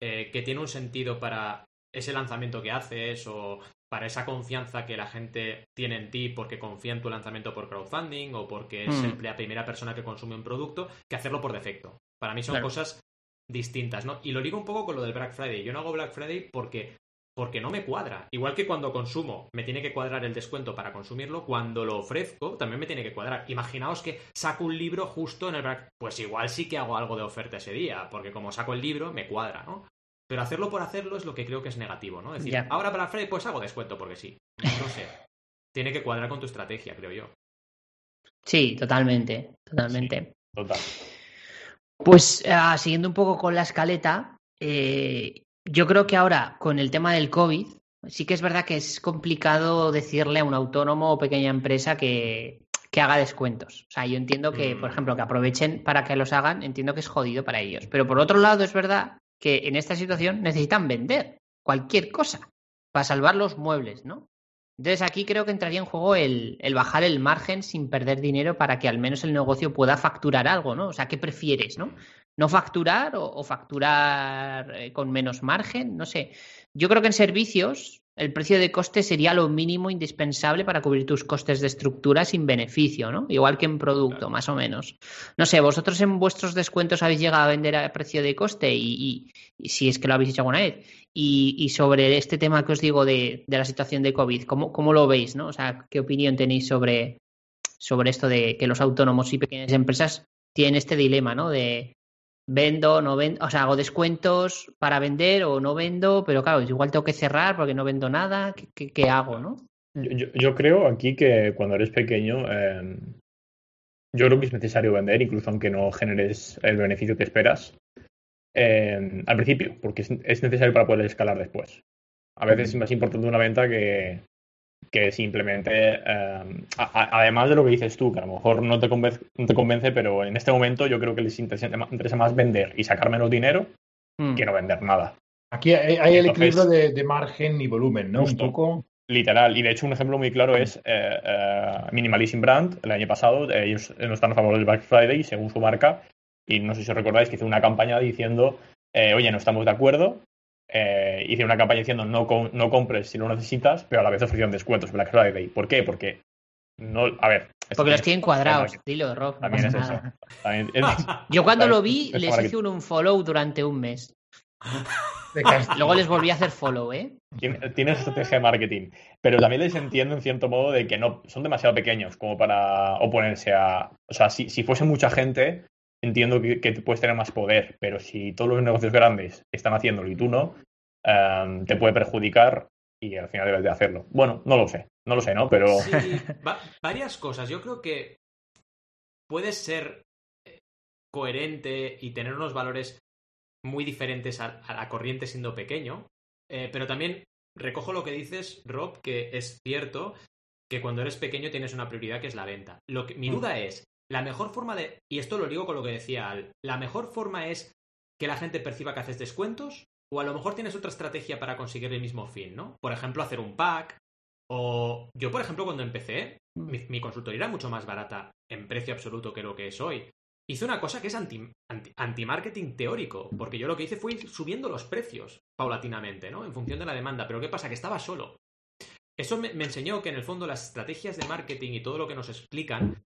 A: eh, que tiene un sentido para ese lanzamiento que haces o para esa confianza que la gente tiene en ti porque confía en tu lanzamiento por crowdfunding o porque es
C: Mm.
A: la primera persona que consume un producto, que hacerlo por defecto. Para mí son
C: Claro.
A: cosas distintas, ¿no? Y lo digo un poco con lo del Black Friday. Yo no hago Black Friday porque porque no me cuadra. Igual que cuando consumo me tiene que cuadrar el descuento para consumirlo, cuando lo ofrezco también me tiene que cuadrar. Imaginaos que saco un libro justo en el Black pues igual sí que hago algo de oferta ese día, porque como saco el libro me cuadra, ¿no? Pero hacerlo por hacerlo es lo que creo que es negativo, ¿no? Es decir, ahora Black Friday pues hago descuento porque sí. No sé. Tiene que cuadrar con tu estrategia, creo yo.
C: Sí, totalmente, totalmente.
D: Total.
C: Pues ah, siguiendo un poco con la escaleta, eh, yo creo que ahora con el tema del COVID, sí que es verdad que es complicado decirle a un autónomo o pequeña empresa que, que haga descuentos. O sea, yo entiendo que, por
A: Mm.
C: ejemplo, que aprovechen para que los hagan, entiendo que es jodido para ellos. Pero por otro lado, es verdad que en esta situación necesitan vender cualquier cosa para salvar los muebles, ¿no? Entonces aquí creo que entraría en juego el, bajar el margen sin perder dinero para que al menos el negocio pueda facturar algo, ¿no? O sea, ¿qué prefieres, no? ¿No facturar o, o facturar eh, con menos margen? No sé. Yo creo que en servicios el precio de coste sería lo mínimo indispensable para cubrir tus costes de estructura sin beneficio, ¿no? Igual que en producto,
A: Claro.
C: más o menos. No sé, vosotros en vuestros descuentos habéis llegado a vender a precio de coste y, y- y si es que lo habéis hecho alguna vez. Y, y sobre este tema que os digo de, de la situación de COVID, ¿cómo, ¿cómo lo veis, no? O sea, ¿qué opinión tenéis sobre, sobre esto de que los autónomos y pequeñas empresas tienen este dilema, ¿no? De vendo, no vendo, o sea, hago descuentos para vender o no vendo, pero claro, igual tengo que cerrar porque no vendo nada, ¿qué, qué- qué hago, no?
D: Yo, yo- yo creo aquí que cuando eres pequeño, eh, yo creo que es necesario vender, incluso aunque no generes el beneficio que esperas eh, al principio, porque es, es necesario para poder escalar después. A veces es más importante una venta que, que simplemente, eh, a- a- además de lo que dices tú, que a lo mejor no te, convence, no te convence, pero en este momento yo creo que les interesa, interesa más vender y sacar menos dinero
C: Mm.
D: que no vender nada.
B: Aquí hay, hay el equilibrio de, de margen y volumen, ¿no?
D: Justo.
B: Un poco.
D: Literal, y de hecho un ejemplo muy claro es eh, eh, Minimalism Brand, el año pasado, eh, ellos no están a favor del Black Friday según su marca, y no sé si os recordáis que hizo una campaña diciendo, eh, oye, no estamos de acuerdo, eh, hice una campaña diciendo no, com- no compres si lo necesitas, pero a la vez ofrecieron descuentos Black Friday. ¿Por qué? Porque no, a ver.
C: Porque los tienen cuadrados, dilo, Rob. no
D: También es
C: pasa
D: eso.
C: nada.
D: también es-
C: Yo cuando lo vi
D: Es
C: les hice un unfollow durante un mes.
B: de.
C: Luego les volví a hacer follow, ¿eh?
D: Tien- Tienes estrategia de marketing. Pero también les entiendo en cierto modo de que no son demasiado pequeños como para oponerse a. O sea, si, si fuese mucha gente, entiendo que, que puedes tener más poder. Pero si todos los negocios grandes están haciéndolo y tú no, em, te puede perjudicar y al final debes de hacerlo. Bueno, no lo sé. No lo sé, ¿no? Pero.
A: Sí, va- varias cosas. Yo creo que puedes ser eh, coherente y tener unos valores muy diferentes a, a la corriente siendo pequeño, eh, pero también recojo lo que dices, Rob, que es cierto que cuando eres pequeño tienes una prioridad que es la venta. Lo que, mi
C: Mm.
A: duda es, la mejor forma de, y esto lo digo con lo que decía Al, la mejor forma es que la gente perciba que haces descuentos, o a lo mejor tienes otra estrategia para conseguir el mismo fin, ¿no? Por ejemplo, hacer un pack, o yo, por ejemplo, cuando empecé, mi, mi consultoría era mucho más barata en precio absoluto que lo que es hoy. Hice una cosa que es anti, anti- anti-marketing teórico, porque yo lo que hice fue ir subiendo los precios paulatinamente, ¿no? En función de la demanda. Pero ¿qué pasa? Que estaba solo. Eso me, me enseñó que en el fondo las estrategias de marketing y todo lo que nos explican,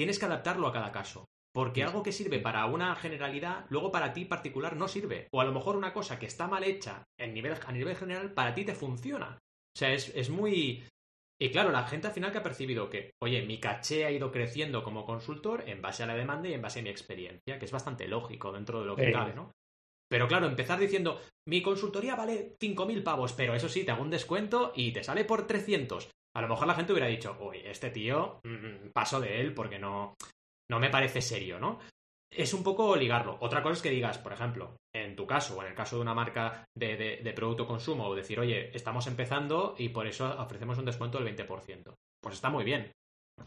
A: tienes que adaptarlo a cada caso. Porque algo que sirve para una generalidad, luego para ti particular no sirve. O a lo mejor una cosa que está mal hecha en nivel, a nivel general, para ti te funciona. O sea, es, es muy... Y claro, la gente al final que ha percibido que, oye, mi caché ha ido creciendo como consultor en base a la demanda y en base a mi experiencia, que es bastante lógico dentro de lo que
B: Sí.
A: cabe, ¿no? Pero claro, empezar diciendo, mi consultoría vale 5.000 pavos, pero eso sí, te hago un descuento y te sale por 300. A lo mejor la gente hubiera dicho, oye, este tío, mm, paso de él porque no, no me parece serio, ¿no? Es un poco ligarlo. Otra cosa es que digas, por ejemplo, en tu caso o en el caso de una marca de, de, de producto consumo, o decir, oye, estamos empezando y por eso ofrecemos un descuento del 20%. Pues está muy bien.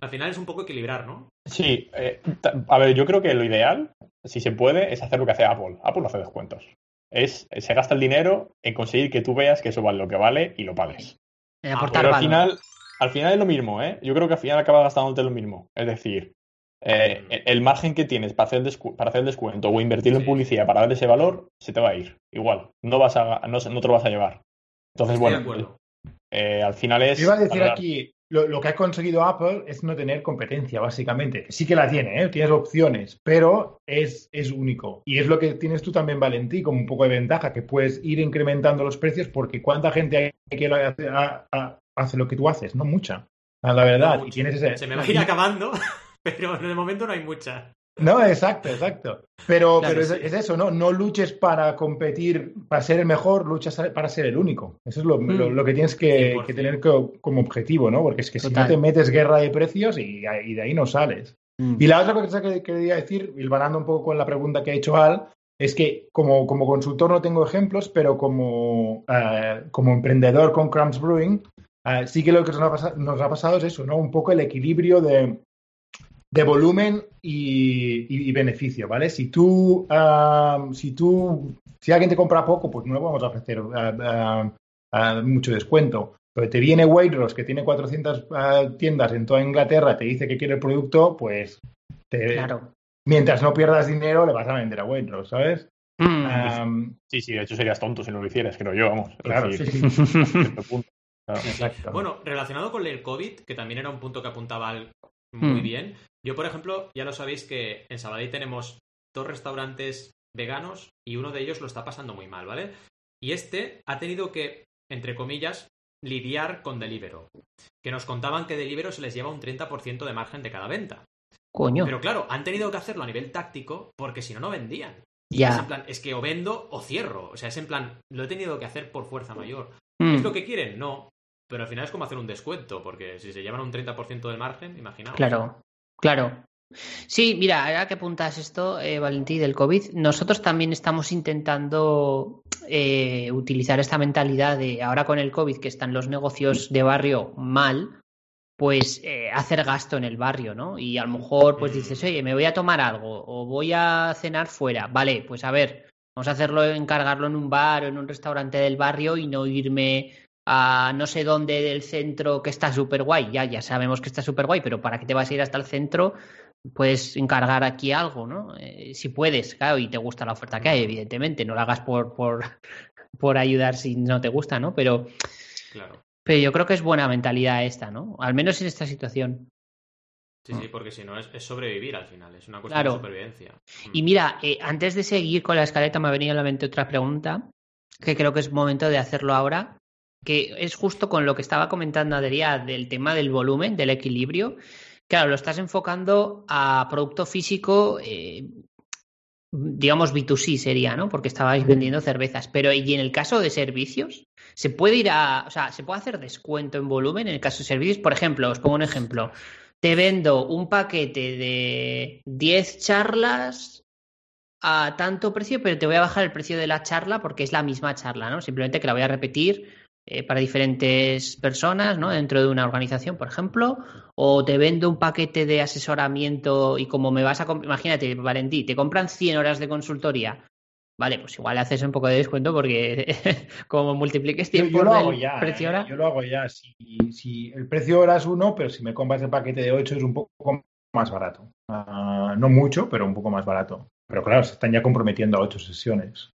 A: Al final es un poco equilibrar, ¿no?
D: Sí, eh, a ver, yo creo que lo ideal, si se puede, es hacer lo que hace Apple. Apple no hace descuentos. Es, se gasta el dinero en conseguir que tú veas que eso vale lo que vale y lo pagues.
C: En aportar
D: Pero al
C: valor.
D: final, al final es lo mismo, ¿eh? Yo creo que al final acaba gastándote lo mismo. Es decir, eh, el margen que tienes para hacer, el para hacer el descuento o invertirlo en publicidad para dar ese valor, se te va a ir. Igual, no, vas a, no, no te lo vas a llevar. Entonces, bueno, eh, al final es...
B: Iba a decir aquí, lo, que ha conseguido Apple es no tener competencia, básicamente. Sí que la tiene, ¿eh? tienes opciones, pero es, es único. Y es lo que tienes tú también, Valentí, como un poco de ventaja, que puedes ir incrementando los precios porque cuánta gente hay que hace, lo que tú haces, no mucha. La verdad, y tienes ese...
A: Se me va a ir acabando, pero el momento no hay mucha.
B: No, exacto, exacto. Pero, pero es, eso, ¿no? No luches para competir, para ser el mejor, luchas para ser el único. Eso es lo, lo, mm. que tienes que, tener como objetivo, ¿no? Porque es que si no te metes guerra de precios y, de ahí no sales. Mm. Y la otra cosa que quería decir, hilvanando un poco con la pregunta que ha hecho Al, es que como, como consultor no tengo ejemplos, pero como, eh, como emprendedor con Crumbs Brewing, eh, sí que lo que nos ha, pasado, nos ha pasado es eso, ¿no? Un poco el equilibrio de de volumen y, beneficio, ¿vale? Si tú, si tú, si alguien te compra poco, pues no le vamos a ofrecer mucho descuento. Pero te viene Waitrose, que tiene 400 tiendas en toda Inglaterra, te dice que quiere el producto, pues
C: claro.
B: mientras no pierdas dinero, le vas a vender a Waitrose, ¿sabes?
D: Mm. sí, sí, de hecho serías tonto si no lo hicieras, creo yo, vamos.
B: Claro, sí, sí.
A: Bueno, relacionado con el COVID, que también era un punto que apuntaba muy mm. bien, yo, por ejemplo, ya lo sabéis que en Sabadell tenemos dos restaurantes veganos y uno de ellos lo está pasando muy mal, ¿vale? Y este ha tenido que, entre comillas, lidiar con Delivero. Que nos contaban que Delivero se les lleva un 30% de margen de cada venta.
C: Coño.
A: Pero claro, han tenido que hacerlo a nivel táctico porque si no, no vendían.
C: Ya.
A: Es en plan, es que o vendo o cierro. O sea, es en plan, lo he tenido que hacer por fuerza mayor. ¿Es mm. lo que quieren? No. Pero al final es como hacer un descuento, porque si se llevan un 30% de margen, imaginaos.
C: Claro. Claro. Sí, mira, ahora que apuntas esto, eh, Valentín, del COVID, nosotros también estamos intentando eh, utilizar esta mentalidad de ahora con el COVID, que están los negocios de barrio mal, pues eh, hacer gasto en el barrio, ¿no? Y a lo mejor pues dices, oye, me voy a tomar algo o voy a cenar fuera. Vale, pues a ver, vamos a hacerlo, encargarlo en un bar o en un restaurante del barrio y no irme a no sé dónde del centro que está súper guay, ya, ya sabemos que está súper guay, pero ¿para qué te vas a ir hasta el centro? Puedes encargar aquí algo, ¿no? Eh, si puedes, claro, y te gusta la oferta que hay, evidentemente, no lo hagas por, por, por ayudar si no te gusta, ¿no? Pero,
A: claro.
C: pero yo creo que es buena mentalidad esta, ¿no? Al menos en esta situación.
A: Sí, sí, porque si no es, sobrevivir al final, es una cuestión de supervivencia.
C: Y mira, eh, antes de seguir con la escaleta me ha venido a la mente otra pregunta, que creo que es momento de hacerlo ahora, que es justo con lo que estaba comentando Adrián del tema del volumen, del equilibrio. Claro, lo estás enfocando a producto físico, eh, digamos B2C sería, ¿no? Porque estabais vendiendo cervezas. Pero ¿y en el caso de servicios? ¿Se puede ir a, o sea, se puede hacer descuento en volumen en el caso de servicios? Por ejemplo, os pongo un ejemplo. Te vendo un paquete de 10 charlas a tanto precio, pero te voy a bajar el precio de la charla porque es la misma charla, ¿no? Simplemente que la voy a repetir eh, para diferentes personas, ¿no? Dentro de una organización, por ejemplo, o te vendo un paquete de asesoramiento y como me vas a... Imagínate, Valentí, te compran 100 horas de consultoría. Vale, pues igual le haces un poco de descuento porque como multipliques tiempo
B: yo, lo hago ya, precio hora... Yo lo hago ya. Si, si, el precio hora es uno, pero si me compras el paquete de 8 es un poco más barato. Ah, no mucho, pero un poco más barato. Pero claro, se están ya comprometiendo a 8 sesiones.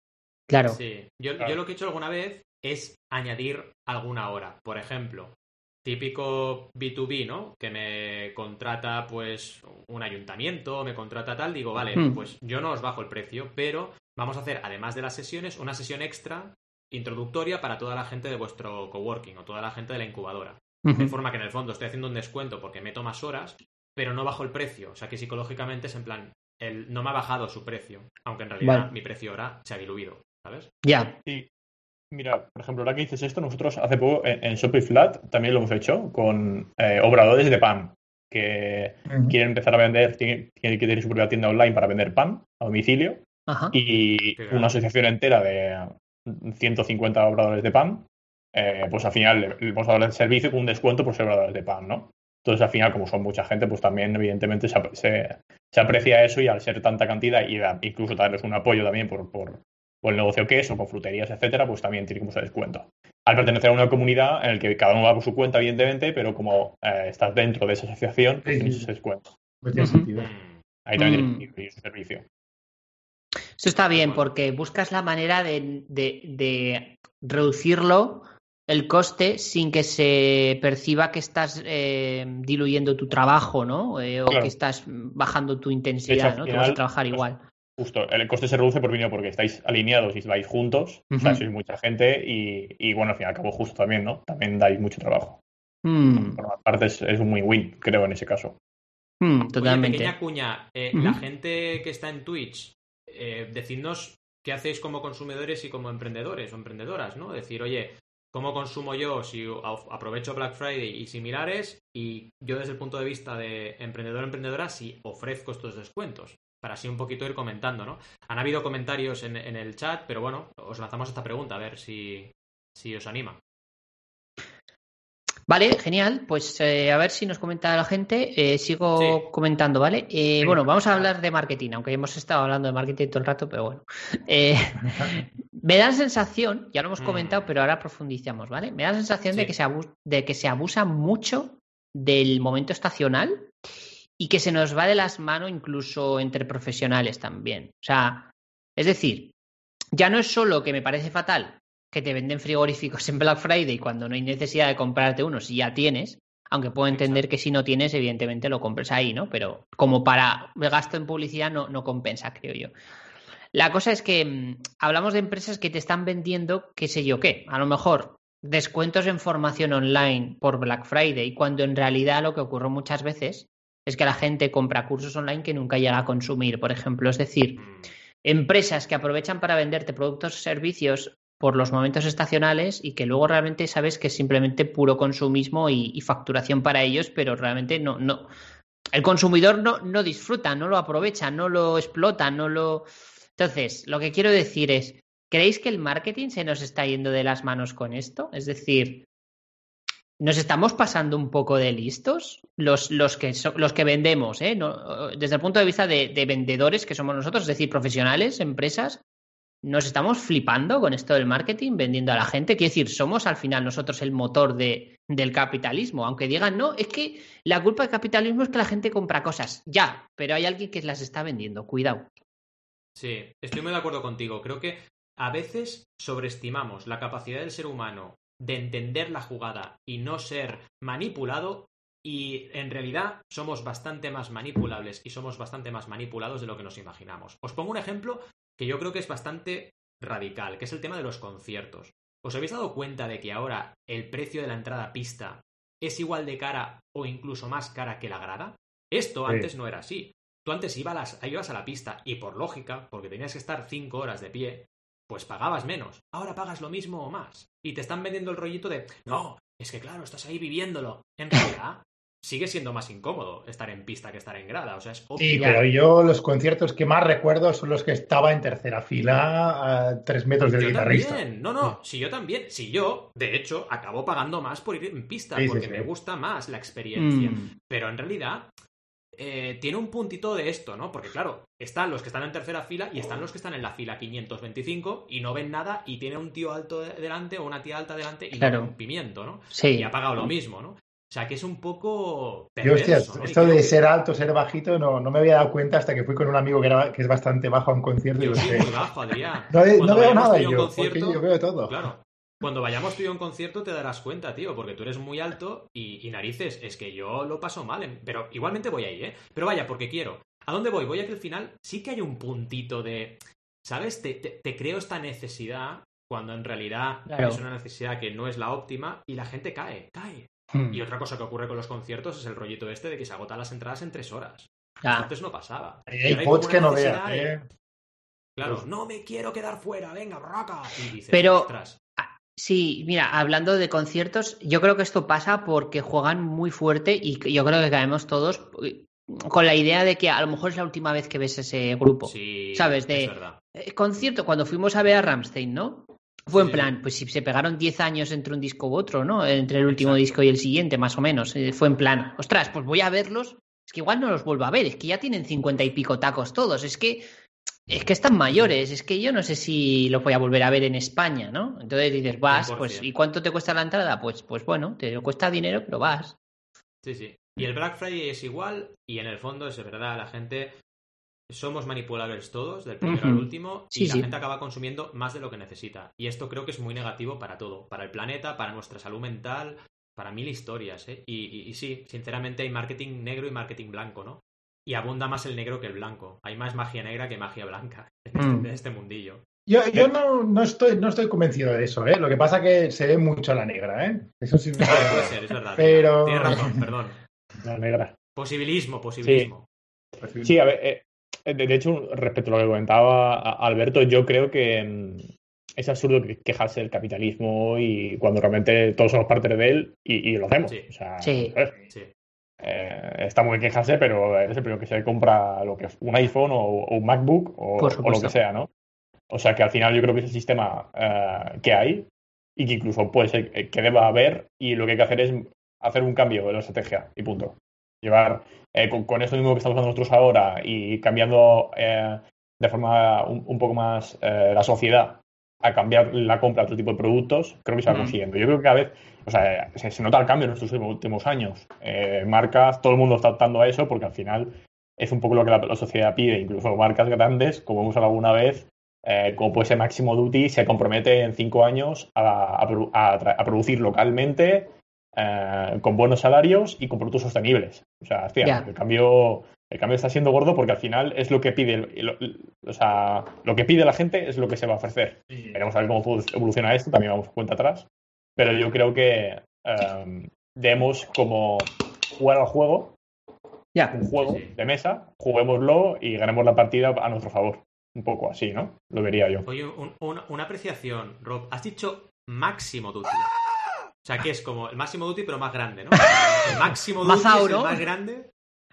C: Claro.
A: Sí. Yo, yo, lo que he hecho alguna vez es añadir alguna hora. Por ejemplo, típico B2B, ¿no? Que me contrata pues un ayuntamiento, me contrata tal, digo, vale, hmm. pues yo no os bajo el precio, pero vamos a hacer, además de las sesiones, una sesión extra introductoria para toda la gente de vuestro coworking o toda la gente de la incubadora. De forma que en el fondo estoy haciendo un descuento porque meto más horas, pero no bajo el precio. O sea que psicológicamente es en plan, el, no me ha bajado su precio, aunque en realidad mi precio hora se ha diluido, ¿sabes?
C: Ya.
D: Mira, por ejemplo, ahora que dices esto, nosotros hace poco en, Shopify Flat también lo hemos hecho con eh, obradores de pan que quieren empezar a vender, tienen, que tener su propia tienda online para vender pan a domicilio y una asociación entera de 150 obradores de pan, eh, pues al final le vamos a dar el servicio con un descuento por ser obradores de pan, ¿no? Entonces, al final, como son mucha gente, pues también, evidentemente, se, se, aprecia eso y al ser tanta cantidad y incluso darles un apoyo también por, por, o el negocio que es, o con fruterías, etcétera, pues también tiene como ese descuento. Al pertenecer a una comunidad en la que cada uno va por su cuenta, evidentemente, pero como eh, estás dentro de esa asociación, pues tienes ese descuento.
B: Pues tiene sentido.
D: Ahí también tiene mm. servicio.
C: Eso está bien, porque buscas la manera de, de, reducirlo el coste sin que se perciba que estás eh, diluyendo tu trabajo, ¿no? Eh, o que estás bajando tu intensidad, ¿no? Te vas a trabajar pues, igual.
D: Justo, el coste se reduce por víneo porque estáis alineados y vais juntos, o sea, sois mucha gente y, bueno, al fin y al cabo justo también, ¿no? También dais mucho trabajo. Mm. Por parte es, un win-win, creo, en ese caso.
C: Mm, totalmente.
A: pequeña cuña, eh, la gente que está en Twitch, eh, decidnos qué hacéis como consumidores y como emprendedores o emprendedoras, ¿no? Decir, oye, ¿cómo consumo yo si aprovecho Black Friday y similares? Y yo desde el punto de vista de emprendedor emprendedora, si ofrezco estos descuentos. Para así un poquito ir comentando, ¿no? Han habido comentarios en, el chat, pero bueno, os lanzamos esta pregunta a ver si, si os anima.
C: Vale, genial. Pues eh, a ver si nos comenta la gente. Eh, sigo comentando, ¿vale? Eh, bueno, vamos a hablar de marketing, aunque hemos estado hablando de marketing todo el rato, pero bueno. me da la sensación, ya lo hemos comentado, mm. pero ahora profundizamos, ¿vale? Me da la sensación de, que se de que se abusa mucho del momento estacional y que se nos va de las manos incluso entre profesionales también. O sea, es decir, ya no es solo que me parece fatal que te venden frigoríficos en Black Friday cuando no hay necesidad de comprarte uno si ya tienes, aunque puedo entender que si no tienes, evidentemente lo compres ahí, ¿no? Pero como para el gasto en publicidad no, no compensa, creo yo. La cosa es que mm, hablamos de empresas que te están vendiendo qué sé yo qué. A lo mejor descuentos en formación online por Black Friday, cuando en realidad lo que ocurre muchas veces es que la gente compra cursos online que nunca llega a consumir, por ejemplo. Es decir, mm. empresas que aprovechan para venderte productos o servicios por los momentos estacionales y que luego realmente sabes que es simplemente puro consumismo y, facturación para ellos, pero realmente no, no. El consumidor no, no disfruta, no lo aprovecha, no lo explota, no lo. Entonces, lo que quiero decir es, ¿creéis que el marketing se nos está yendo de las manos con esto? Es decir, ¿nos estamos pasando un poco de listos? Los, los, que, los que vendemos, ¿eh? desde el punto de vista de, de vendedores que somos nosotros, es decir, profesionales, empresas, nos estamos flipando con esto del marketing, vendiendo a la gente. Quiero decir, somos al final nosotros el motor de, del capitalismo. Aunque digan, no, es que la culpa del capitalismo es que la gente compra cosas. Ya, pero hay alguien que las está vendiendo. Cuidado.
A: Sí, estoy muy de acuerdo contigo. Creo que a veces sobreestimamos la capacidad del ser humano de entender la jugada y no ser manipulado y en realidad somos bastante más manipulables y somos bastante más manipulados de lo que nos imaginamos. Os pongo un ejemplo que yo creo que es bastante radical, que es el tema de los conciertos. ¿Os habéis dado cuenta de que ahora el precio de la entrada a pista es igual de cara o incluso más cara que la grada? Esto antes no era así. Tú antes ibas a, ibas a la pista y por lógica, porque tenías que estar cinco horas de pie, pues pagabas menos. Ahora pagas lo mismo o más. Y te están vendiendo el rollito de, no, es que claro, estás ahí viviéndolo. En realidad, sigue siendo más incómodo estar en pista que estar en grada. O sea, es
B: Sí, pero yo los conciertos que más recuerdo son los que estaba en tercera fila a tres metros del guitarrista.
A: No, no, si yo también. Si yo, de hecho, acabo pagando más por ir en pista porque me gusta más la experiencia. Mm. Pero en realidad. Eh, tiene un puntito de esto, ¿no? Porque claro, están los que están en tercera fila y están los que están en la fila 525 y no ven nada y tiene un tío alto delante o una tía alta delante y no un pimiento, ¿no?
C: Sí.
A: Y ha pagado lo mismo, ¿no? O sea, que es un poco.
B: Yo, hostia, esto de ser alto, ser bajito, no, no me había dado cuenta hasta que fui con un amigo que, era, que es bastante bajo a un concierto.
A: Yo y muy bajo, Adrián.
B: No, veo nada yo, concierto, yo veo todo.
A: Claro. Cuando vayamos tú y a un concierto te darás cuenta, tío, porque tú eres muy alto y, narices, es que yo lo paso mal, pero igualmente voy ahí, ¿eh? Pero vaya, porque quiero. ¿A dónde voy? Voy a que al final sí que hay un puntito de, ¿sabes? Te, te, creo esta necesidad cuando en realidad es una necesidad que no es la óptima y la gente cae, cae. Hmm. Y otra cosa que ocurre con los conciertos es el rollito este de que se agotan las entradas en tres horas. Antes no pasaba.
B: Hay, pods que no vean, ¿eh?
A: Claro, pues no me quiero quedar fuera, venga, raca.
C: Pero, ah, sí, mira, hablando de conciertos, yo creo que esto pasa porque juegan muy fuerte y yo creo que caemos todos eh, con la idea de que a lo mejor es la última vez que ves ese grupo.
A: Sí,
C: ¿Sabes? De
A: eh,
C: concierto, cuando fuimos a ver a Ramstein, ¿no? Fue en plan, pues si se pegaron 10 años entre un disco u otro, ¿no? Entre el último disco y el siguiente, más o menos. Eh, fue en plan, ostras, pues voy a verlos. Es que igual no los vuelvo a ver, es que ya tienen 50 y pico tacos todos. Es que es que están mayores, es que yo no sé si los voy a volver a ver en España, ¿no? Entonces dices, vas, pues, ¿y cuánto te cuesta la entrada? Pues, pues bueno, te cuesta dinero, pero vas.
A: Sí, sí. Y el Black Friday es igual, y en el fondo es verdad, la gente somos manipulables todos, del primero al último, y la gente acaba consumiendo más de lo que necesita. Y esto creo que es muy negativo para todo, para el planeta, para nuestra salud mental, para mil historias, ¿eh? Y, sí, sinceramente hay marketing negro y marketing blanco, ¿no? Y abunda más el negro que el blanco. Hay más magia negra que magia blanca en este, mm. este mundillo.
B: Yo, yo no, no, estoy, no estoy convencido de eso, ¿eh? Lo que pasa que se ve mucho la negra, ¿eh? Eso sí
A: me puede ser, es verdad.
B: Pero...
A: Tienes razón, perdón.
D: La negra.
A: Posibilismo, posibilismo.
D: Sí, a ver, eh, de hecho, respecto a lo que comentaba Alberto, yo creo que mm, es absurdo quejarse del capitalismo y cuando realmente todos somos parte de él y, lo hacemos. O sea,
C: sí.
D: Eh, está muy bien quejarse, pero es el primero que se compra lo que es un iPhone o, un MacBook o, lo que sea, ¿no? O sea que al final yo creo que es el sistema eh, que hay y que incluso puede ser que deba haber y lo que hay que hacer es hacer un cambio de la estrategia y punto. Llevar eh, con, esto mismo que estamos haciendo nosotros ahora y cambiando de forma un, poco más la sociedad a cambiar la compra de otro tipo de productos, creo que se va consiguiendo. Yo creo que cada vez o sea, se, nota el cambio en estos últimos años. Eh, marcas, todo el mundo está optando a eso porque al final es un poco lo que la, sociedad pide. Incluso marcas grandes, como hemos hablado alguna vez, eh, como puede ser Máximo Duty, se compromete en cinco años a, producir localmente, eh, con buenos salarios y con productos sostenibles. O sea, el cambio el cambio está siendo gordo porque al final es lo que pide o sea, lo que pide la gente es lo que se va a ofrecer. Veremos a ver cómo evoluciona esto, también vamos cuenta atrás pero yo creo que um, debemos como jugar al juego,
C: ya
D: un juego de mesa, juguémoslo y ganemos la partida a nuestro favor. Un poco así, ¿no? Lo vería yo.
A: Oye, una apreciación, Rob. Has dicho máximo duty. O sea, que es como el máximo duty, pero más grande, ¿no? El máximo duty es el más grande.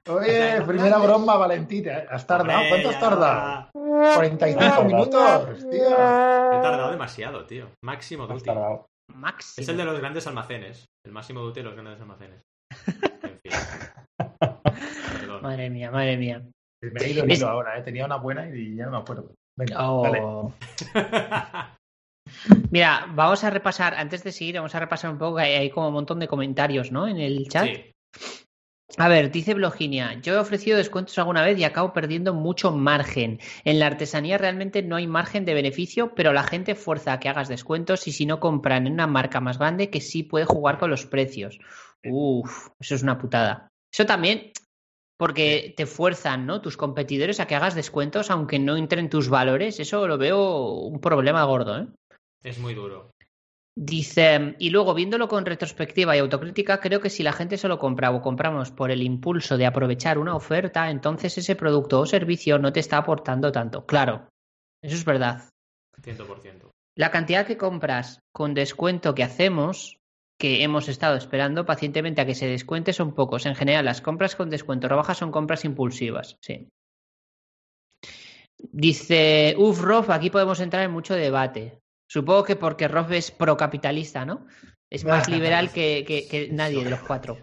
B: Oye, primera broma, Valentita. ¿Has tardado? ¿Cuánto has tardado? 45 minutos, tío.
A: He tardado demasiado, tío. Máximo duty.
D: tardado.
A: Es el de los grandes almacenes. El máximo útil de los grandes almacenes.
C: madre mía, madre mía.
B: Me he ido es... ahora, ¿eh? tenía una buena y ya no me acuerdo. Venga, oh.
C: Mira, vamos a repasar, antes de seguir, vamos a repasar un poco, hay, hay como un montón de comentarios, ¿no? En el chat. Sí. A ver, dice Bloginia, yo he ofrecido descuentos alguna vez y acabo perdiendo mucho margen. En la artesanía realmente no hay margen de beneficio, pero la gente fuerza a que hagas descuentos y si no compran en una marca más grande que sí puede jugar con los precios. Uf, eso es una putada. Eso también porque te fuerzan, ¿no? Tus competidores a que hagas descuentos aunque no entren tus valores. Eso lo veo un problema gordo, ¿eh?
A: Es muy duro.
C: Dice, y luego viéndolo con retrospectiva y autocrítica, creo que si la gente solo compra o compramos por el impulso de aprovechar una oferta, entonces ese producto o servicio no te está aportando tanto. Claro, eso es verdad.
A: 100%.
C: La cantidad que compras con descuento que hacemos, que hemos estado esperando pacientemente a que se descuente, son pocos. En general, las compras con descuento rebajas son compras impulsivas. Sí. Dice, uff, Rof, aquí podemos entrar en mucho debate. Supongo que porque Rob es procapitalista, ¿no? Es más liberal que, nadie de los cuatro.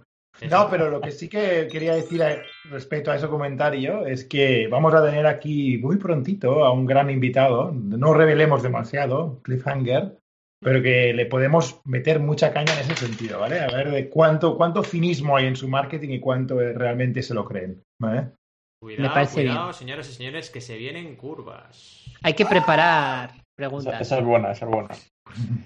B: No, pero lo que sí que quería decir respecto a ese comentario es que vamos a tener aquí muy prontito a un gran invitado. No revelemos demasiado, Cliffhanger, pero que le podemos meter mucha caña en ese sentido, ¿vale? A ver de cuánto, cuánto cinismo hay en su marketing y cuánto realmente se lo creen, ¿vale?
A: Cuidado, Me cuidado, señoras y señores, que se vienen curvas.
C: Hay que preparar preguntas.
D: Esa, es buena, esa es buena.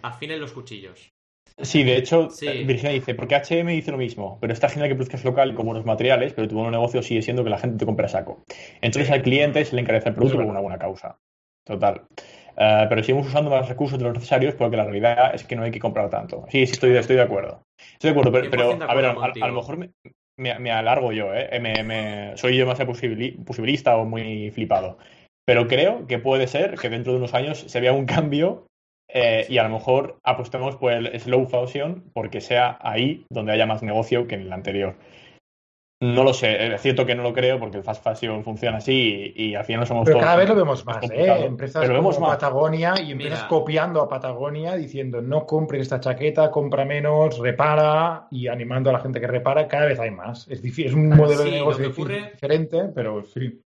A: Afinen los cuchillos.
D: Sí, de hecho, Virginia dice, porque HM dice lo mismo, pero está genial que produzcas local con buenos materiales, pero tu buen negocio sigue siendo que la gente te compra saco. Entonces al cliente se le encarece el producto por una buena causa. Total. Uh, pero seguimos usando más recursos de los necesarios porque la realidad es que no hay que comprar tanto. Sí, sí, estoy, estoy de acuerdo. Estoy de acuerdo, pero, a ver, a, lo mejor me, me, alargo yo, ¿eh? Me, soy yo más posibilista o muy flipado. Pero creo que puede ser que dentro de unos años se vea un cambio eh, y a lo mejor apostemos por el slow fashion porque sea ahí donde haya más negocio que en el anterior. No lo sé, es cierto que no lo creo porque el fast fashion funciona así y, al final somos
B: Pero cada vez lo vemos más, ¿eh? Empresas como Patagonia y empresas copiando a Patagonia diciendo no compres esta chaqueta, compra menos, repara y animando a la gente que repara, cada vez hay más. Es, es un modelo de negocio diferente, pero sí.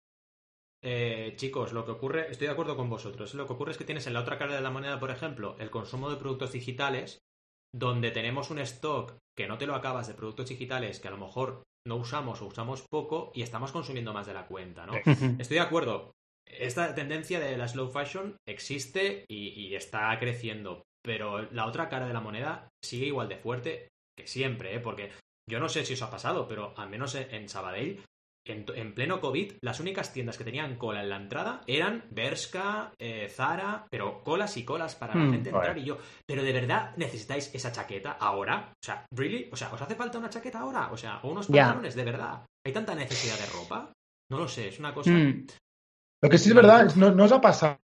A: Eh, chicos, lo que ocurre, estoy de acuerdo con vosotros, lo que ocurre es que tienes en la otra cara de la moneda, por ejemplo, el consumo de productos digitales, donde tenemos un stock que no te lo acabas de productos digitales que a lo mejor no usamos o usamos poco y estamos consumiendo más de la cuenta, ¿no? Estoy de acuerdo. Esta tendencia de la slow fashion existe y, está creciendo, pero la otra cara de la moneda sigue igual de fuerte que siempre, ¿eh? Porque yo no sé si os ha pasado, pero al menos en Sabadell en, pleno COVID, las únicas tiendas que tenían cola en la entrada eran Bershka, eh, Zara, pero colas y colas para la hmm, gente entrar y yo. Pero de verdad necesitáis esa chaqueta ahora? O sea, ¿really? O sea, ¿os hace falta una chaqueta ahora? O sea, o unos pantalones, de verdad. ¿Hay tanta necesidad de ropa? No lo sé, es una cosa. Hmm.
B: Lo que sí es verdad, no, no os ha pasado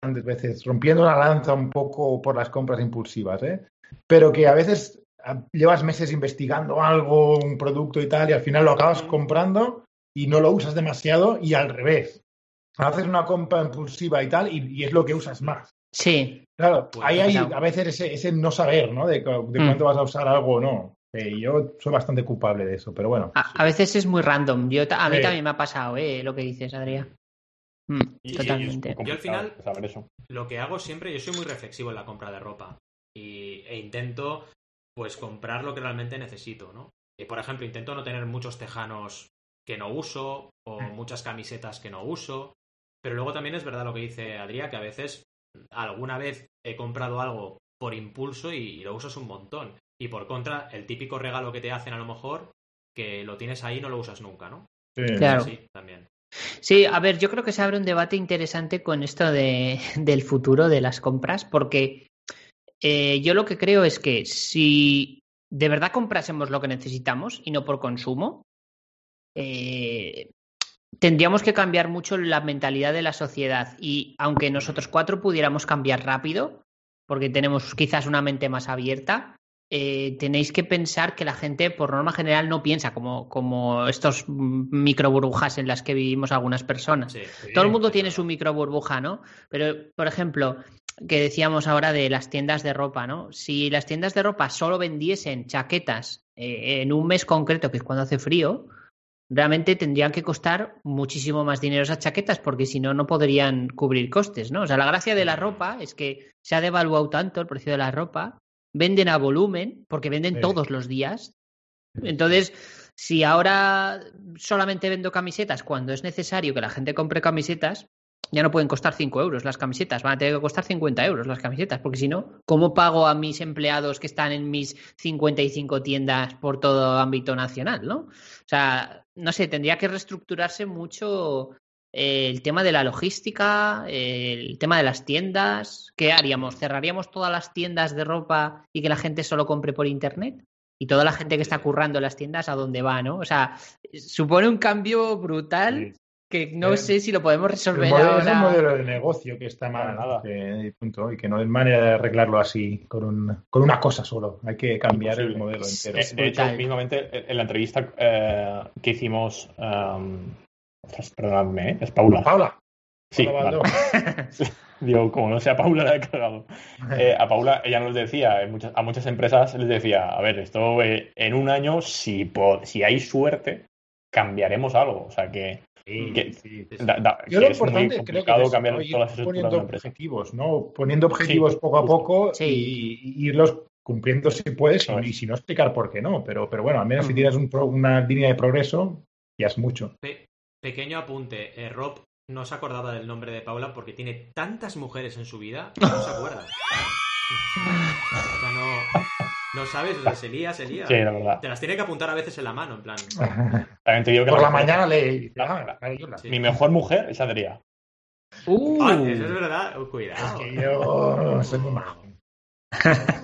B: tantas veces, rompiendo la lanza un poco por las compras impulsivas, ¿eh? Pero que a veces ah, llevas meses investigando algo, un producto y tal, y al final lo acabas comprando y no lo usas demasiado y al revés. Haces una compra impulsiva y tal y, es lo que usas más.
C: Sí.
B: Claro, pues ahí hay a veces ese, no saber, ¿no? De, de mm. cuánto vas a usar algo o no. yo soy bastante culpable de eso, pero bueno.
C: A, veces es muy random. Yo, a mí también me ha pasado, ¿eh? Lo que dices, Adrián. Mm, totalmente.
A: yo al final, lo que hago siempre, yo soy muy reflexivo en la compra de ropa y, e intento, pues, comprar lo que realmente necesito, ¿no? Y, por ejemplo, intento no tener muchos tejanos que no uso o mm. muchas camisetas que no uso. Pero luego también es verdad lo que dice Adrián, que a veces alguna vez he comprado algo por impulso y, lo usas un montón. Y por contra, el típico regalo que te hacen a lo mejor, que lo tienes ahí y no lo usas nunca, ¿no?
C: Sí. Claro. Sí, también. Sí, a ver, yo creo que se abre un debate interesante con esto de, del futuro de las compras, porque eh, yo lo que creo es que si de verdad comprásemos lo que necesitamos y no por consumo, eh, tendríamos que cambiar mucho la mentalidad de la sociedad y aunque nosotros cuatro pudiéramos cambiar rápido, porque tenemos quizás una mente más abierta, eh, tenéis que pensar que la gente por norma general no piensa como, como estos micro burbujas en las que vivimos algunas personas. Todo el mundo tiene su micro burbuja, ¿no? Pero, por ejemplo, que decíamos ahora de las tiendas de ropa, ¿no? Si las tiendas de ropa solo vendiesen chaquetas eh, en un mes concreto, que es cuando hace frío, realmente tendrían que costar muchísimo más dinero esas chaquetas porque si no, no podrían cubrir costes, ¿no? O sea, la gracia de la ropa es que se ha devaluado tanto el precio de la ropa, venden a volumen porque venden todos los días. Entonces, si ahora solamente vendo camisetas cuando es necesario que la gente compre camisetas, ya no pueden costar 5 euros las camisetas, van a tener que costar 50 euros las camisetas, porque si no, ¿cómo pago a mis empleados que están en mis 55 tiendas por todo ámbito nacional, no? O sea, no sé, tendría que reestructurarse mucho eh, el tema de la logística, el tema de las tiendas. ¿Qué haríamos? ¿Cerraríamos todas las tiendas de ropa y que la gente solo compre por internet? Y toda la gente que está currando en las tiendas, ¿a dónde va, no? O sea, supone un cambio brutal que no sé si lo podemos resolver
B: Es un modelo de negocio que está mal, nada. punto, y que no hay manera de arreglarlo así con, un, con una cosa solo. Hay que cambiar el modelo entero.
D: De, hecho, mismamente en la entrevista eh, que hicimos, um, perdonadme, ¿eh? es Paula.
B: Paula.
D: Sí, Digo, como no sea Paula, la he cagado. Eh, a Paula, ella nos decía, a muchas empresas les decía, a ver, esto en un año, si, si hay suerte, cambiaremos algo. O sea que
B: yo lo importante creo que es cambiar poniendo objetivos, ¿no? Poniendo objetivos poco a poco y, irlos cumpliendo si puedes y, si no explicar por qué no. Pero, pero bueno, al menos si mm. tienes una línea de progreso, ya es mucho.
A: pequeño apunte, eh, Rob no se acordaba del nombre de Paula porque tiene tantas mujeres en su vida que no se acuerda. o sea, no, no sabes, o sea, se lía, se lía.
D: Sí, la verdad.
A: Te las tiene que apuntar a veces en la mano, en plan.
B: También te digo que Por la mañana le.
D: Ah, Mi mejor mujer es Adrián.
A: Uh. Ah, eso es verdad. Oh, cuidado.
B: Es que yo soy muy majo.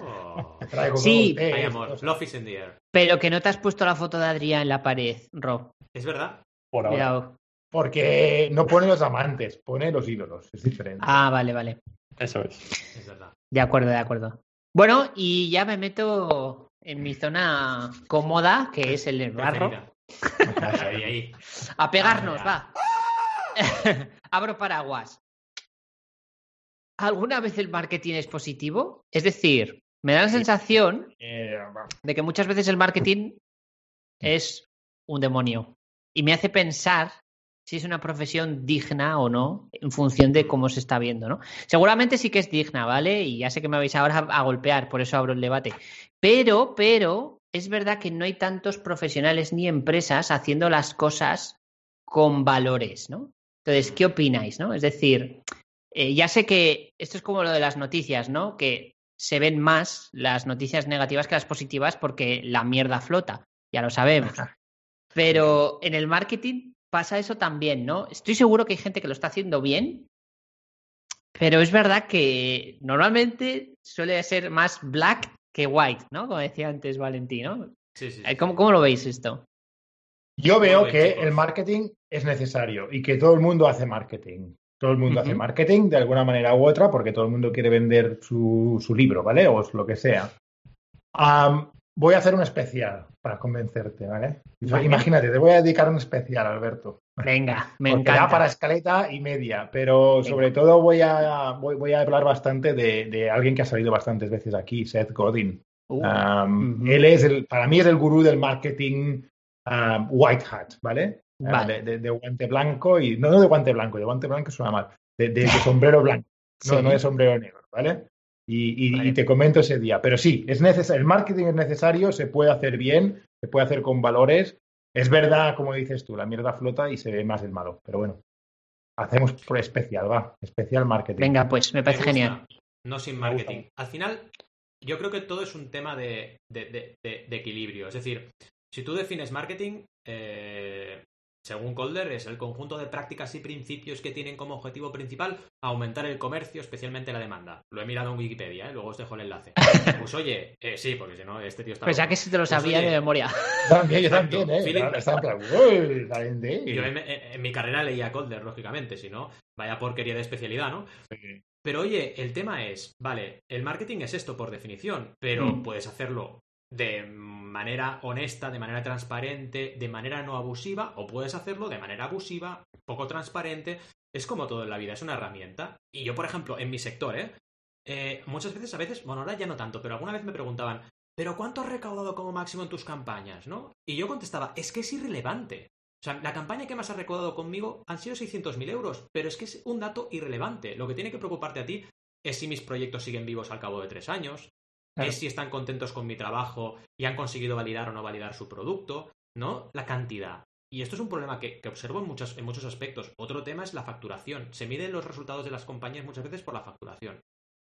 C: Oh. sí,
A: amor. Love is in the air.
C: Pero que no te has puesto la foto de Adrián en la pared, Rob.
A: Es verdad.
D: Por ahora.
B: Porque no pone los amantes, pone los ídolos. Es diferente.
C: Ah, vale, vale.
D: Eso es.
A: Es verdad.
C: De acuerdo, de acuerdo. Bueno, y ya me meto en mi zona cómoda, que es el barro. A pegarnos, va. Abro paraguas. ¿Alguna vez el marketing es positivo? Es decir, me da la sensación eh, de que muchas veces el marketing es un demonio. Y me hace pensar si es una profesión digna o no en función de cómo se está viendo, ¿no? Seguramente sí que es digna, ¿vale? Y ya sé que me vais ahora a golpear, por eso abro el debate. Pero, pero, es verdad que no hay tantos profesionales ni empresas haciendo las cosas con valores, ¿no? Entonces, ¿qué opináis, no? Es decir, eh, ya sé que esto es como lo de las noticias, ¿no? Que se ven más las noticias negativas que las positivas porque la mierda flota, ya lo sabemos. Pero en el marketing pasa eso también, ¿no? Estoy seguro que hay gente que lo está haciendo bien, pero es verdad que normalmente suele ser más black que white, ¿no? Como decía antes Valentín, ¿no?
A: Sí, sí,
C: ¿Cómo, ¿Cómo, lo veis esto?
B: Yo veo que el marketing es necesario y que todo el mundo hace marketing. Todo el mundo uh -huh. hace marketing de alguna manera u otra porque todo el mundo quiere vender su, su libro, ¿vale? O lo que sea. Um, voy a hacer un especial para convencerte, ¿vale? vale? Imagínate, te voy a dedicar un especial, Alberto.
C: Venga, me
B: porque
C: encanta.
B: Da para escaleta y media, pero Venga. sobre todo voy a, voy, voy, a hablar bastante de, de, alguien que ha salido bastantes veces aquí, Seth Godin. Uh, um, uh -huh. Él es, el, para mí, es el gurú del marketing um, white hat, ¿vale?
C: vale.
B: De, de, de, guante blanco y no, no de guante blanco, de guante blanco suena mal, de, sombrero blanco, no, sí. no de sombrero negro, ¿vale? Y, y, vale. y, te comento ese día. Pero sí, es necesario, el marketing es necesario, se puede hacer bien, se puede hacer con valores. Es verdad, como dices tú, la mierda flota y se ve más el malo. Pero bueno, hacemos por especial, va, especial marketing.
C: Venga, pues me parece
A: me
C: genial.
A: No sin marketing. Al final, yo creo que todo es un tema de, de, de, de equilibrio. Es decir, si tú defines marketing, eh, según Calder, es el conjunto de prácticas y principios que tienen como objetivo principal aumentar el comercio, especialmente la demanda. Lo he mirado en Wikipedia, ¿eh? luego os dejo el enlace. Pues oye, eh, sí, porque si no, este tío está.
C: Pues ya que si te lo sabía pues, oye, de memoria.
B: También, yo también, ¿eh? Philip... Está en plan, uy,
A: yo en, en, mi carrera leía Calder, lógicamente, si no, vaya porquería de especialidad, ¿no? Pero oye, el tema es, vale, el marketing es esto por definición, pero mm. puedes hacerlo de manera honesta, de manera transparente, de manera no abusiva, o puedes hacerlo de manera abusiva, poco transparente. Es como todo en la vida, es una herramienta. Y yo, por ejemplo, en mi sector, ¿eh? eh muchas veces, a veces, bueno, ahora ya no tanto, pero alguna vez me preguntaban, ¿pero cuánto has recaudado como máximo en tus campañas? ¿no? Y yo contestaba, es que es irrelevante. O sea, la campaña que más has recaudado conmigo han sido 600.000 euros, pero es que es un dato irrelevante. Lo que tiene que preocuparte a ti es si mis proyectos siguen vivos al cabo de tres años, Claro. es si están contentos con mi trabajo y han conseguido validar o no validar su producto, ¿no? La cantidad. Y esto es un problema que, que observo en, muchas, en muchos aspectos. Otro tema es la facturación. Se miden los resultados de las compañías muchas veces por la facturación.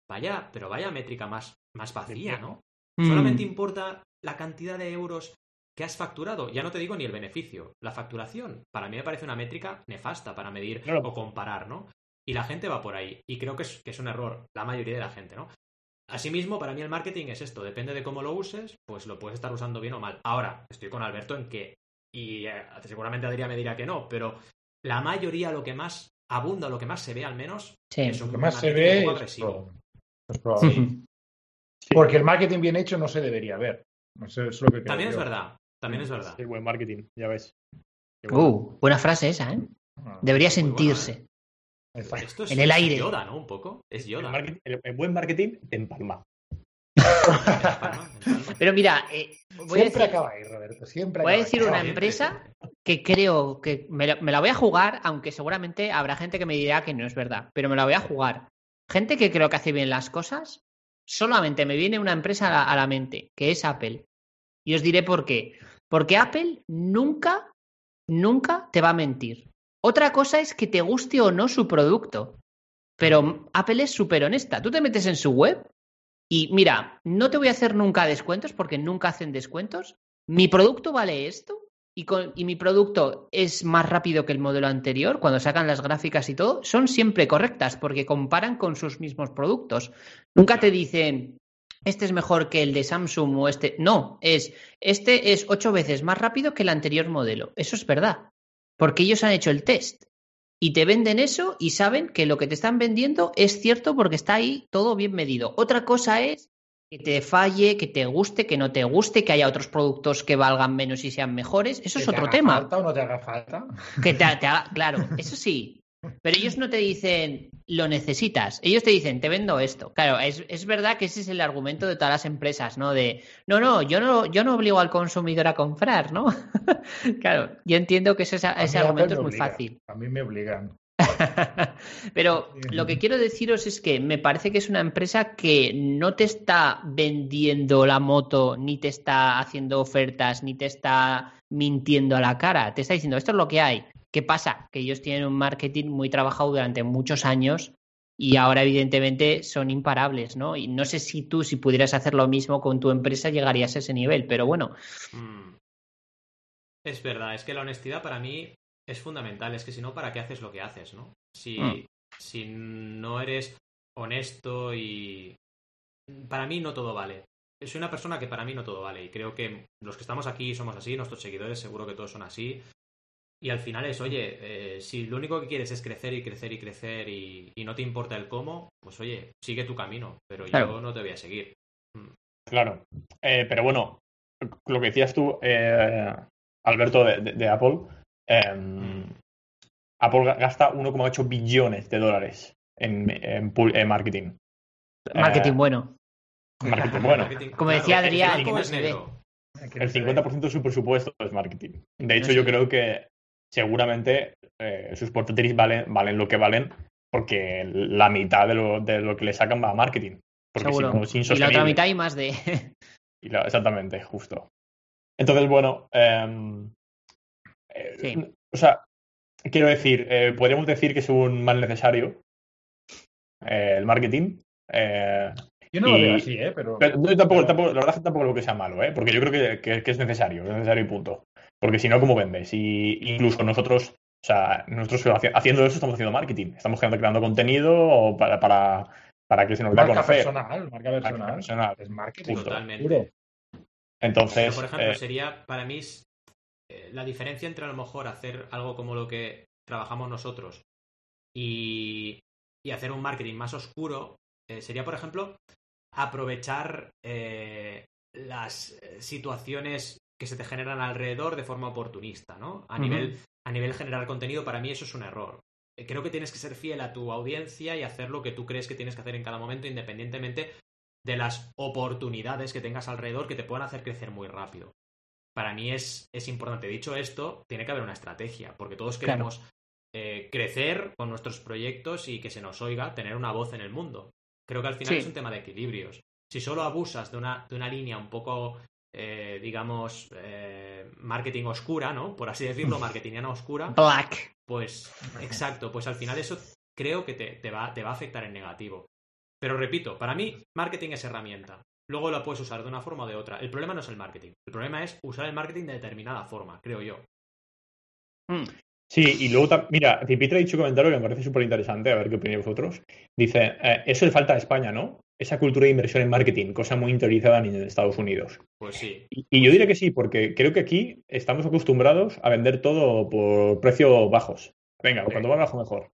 A: Vaya, pero vaya métrica más, más vacía, ¿no? Mm. Solamente importa la cantidad de euros que has facturado. Ya no te digo ni el beneficio. La facturación, para mí me parece una métrica nefasta para medir claro. o comparar, ¿no? Y la gente va por ahí. Y creo que es, que es un error, la mayoría de la gente, ¿no? Asimismo, para mí el marketing es esto, depende de cómo lo uses, pues lo puedes estar usando bien o mal. Ahora, estoy con Alberto en que, y eh, seguramente Adrián me dirá que no, pero la mayoría lo que más abunda, lo que más se ve al menos,
B: sí. es un lo que más se ve poco agresivo. Es probable. Sí. Porque el marketing bien hecho no se debería ver. Eso es lo que
A: También
B: yo.
A: es verdad, también es verdad.
D: Sí, buen marketing, ya ves.
C: Bueno. Uh, buena frase esa, ¿eh? Debería sentirse.
A: ¿eh? Esto es,
C: en el aire.
A: Es Yoda, ¿no? Un poco. Es Yoda.
D: El, marketing, el, el buen marketing te empalma.
C: Pero mira, eh, voy
B: siempre
C: a decir,
B: acaba ahí, Roberto. Siempre
C: voy a decir
B: ahí.
C: una empresa que creo que me la, me la, voy a jugar, aunque seguramente habrá gente que me dirá que no es verdad, pero me la voy a jugar. Gente que creo que hace bien las cosas, solamente me viene una empresa a la, a la mente, que es Apple. Y os diré por qué. Porque Apple nunca, nunca te va a mentir. Otra cosa es que te guste o no su producto. Pero Apple es súper honesta. Tú te metes en su web y mira, no te voy a hacer nunca descuentos porque nunca hacen descuentos. Mi producto vale esto y, y, mi producto es más rápido que el modelo anterior. Cuando sacan las gráficas y todo, son siempre correctas porque comparan con sus mismos productos. Nunca te dicen, este es mejor que el de Samsung o este. No, es, este es ocho veces más rápido que el anterior modelo. Eso es verdad. Porque ellos han hecho el test y te venden eso y saben que lo que te están vendiendo es cierto porque está ahí todo bien medido. Otra cosa es que te falle, que te guste, que no te guste, que haya otros productos que valgan menos y sean mejores. Eso es otro
B: te
C: tema.
B: falta o no te haga falta?
C: Que te, te haga, claro, eso sí. Pero ellos no te dicen lo necesitas, ellos te dicen te vendo esto. Claro, es, es, verdad que ese es el argumento de todas las empresas, ¿no? De no, no, yo no, yo no obligo al consumidor a comprar, ¿no? claro, yo entiendo que ese, ese argumento es muy
B: obliga.
C: fácil.
B: A mí me obligan.
C: Pero lo que quiero deciros es que me parece que es una empresa que no te está vendiendo la moto, ni te está haciendo ofertas, ni te está mintiendo a la cara. Te está diciendo, esto es lo que hay. ¿Qué pasa? Que ellos tienen un marketing muy trabajado durante muchos años y ahora evidentemente son imparables, ¿no? Y no sé si tú, si pudieras hacer lo mismo con tu empresa, llegarías a ese nivel, pero bueno. Mm.
A: Es verdad, es que la honestidad para mí es fundamental, es que si no, ¿para qué haces lo que haces, no? Si, mm. si no eres honesto y... Para mí no todo vale. Soy una persona que para mí no todo vale y creo que los que estamos aquí somos así, nuestros seguidores seguro que todos son así y al final es, oye, eh, si lo único que quieres es crecer y crecer y crecer y, no te importa el cómo, pues oye, sigue tu camino, pero yo no te voy a seguir.
D: Mm. Claro, eh, pero bueno, lo que decías tú, eh, Alberto, de, Apple, em, mm. Apple gasta 1,8 billones de dólares en, marketing.
C: Marketing bueno.
D: Marketing bueno.
C: Como decía Adrián, el
D: 50% de su presupuesto es marketing. De hecho, yo creo que seguramente eh, sus portátiles valen, valen lo que valen porque la mitad de lo, de lo que le sacan va a marketing. Porque si no es
C: Y la otra mitad y más de.
D: exactamente, justo. Entonces, bueno, em, eh, o sea, quiero decir, eh, podríamos decir que es un mal necesario el marketing.
B: yo no lo veo así, ¿eh? Pero,
D: tampoco, la verdad es que tampoco lo que sea malo, ¿eh? Porque yo creo que, que es necesario, es necesario y punto. Porque si no, ¿cómo vendes? Y incluso nosotros, o sea, nosotros haciendo eso estamos haciendo marketing. Estamos creando contenido para, para, para que se nos
B: marca personal, marca personal. Es marketing.
A: Totalmente.
D: Entonces.
A: por ejemplo, eh, sería para mí eh, la diferencia entre a lo mejor hacer algo como lo que trabajamos nosotros y, y hacer un marketing más oscuro eh, sería, por ejemplo, aprovechar las situaciones que se te generan alrededor de forma oportunista, ¿no? A, nivel, a nivel generar contenido, para mí eso es un error. Eh, creo que tienes que ser fiel a tu audiencia y hacer lo que tú crees que tienes que hacer en cada momento, independientemente de las oportunidades que tengas alrededor que te puedan hacer crecer muy rápido. Para mí es, es importante. Dicho esto, tiene que haber una estrategia, porque todos queremos eh, crecer con nuestros proyectos y que se nos oiga, tener una voz en el mundo. Creo que al final es un tema de equilibrios. Si solo abusas de una, de una línea un poco eh, digamos, eh, marketing oscura, ¿no? Por así decirlo, marketingiana oscura.
C: Black.
A: Pues, exacto, pues al final eso creo que te, va, te va a afectar en negativo. Pero repito, para mí, marketing es herramienta. Luego la puedes usar de una forma o de otra. El problema no es el marketing. El problema es usar el marketing de determinada forma, creo yo.
D: Hmm. Sí, y luego, mira, Cipitra ha dicho un comentario que me parece súper interesante, a ver qué opináis vosotros. Dice, eh, eso le falta a España, ¿no? Esa cultura de inversión en marketing, cosa muy interiorizada en Estados Unidos.
A: Pues sí.
D: Y, yo diría que sí, porque creo que aquí estamos acostumbrados a vender todo por precios bajos. Venga, cuando va bajo mejor.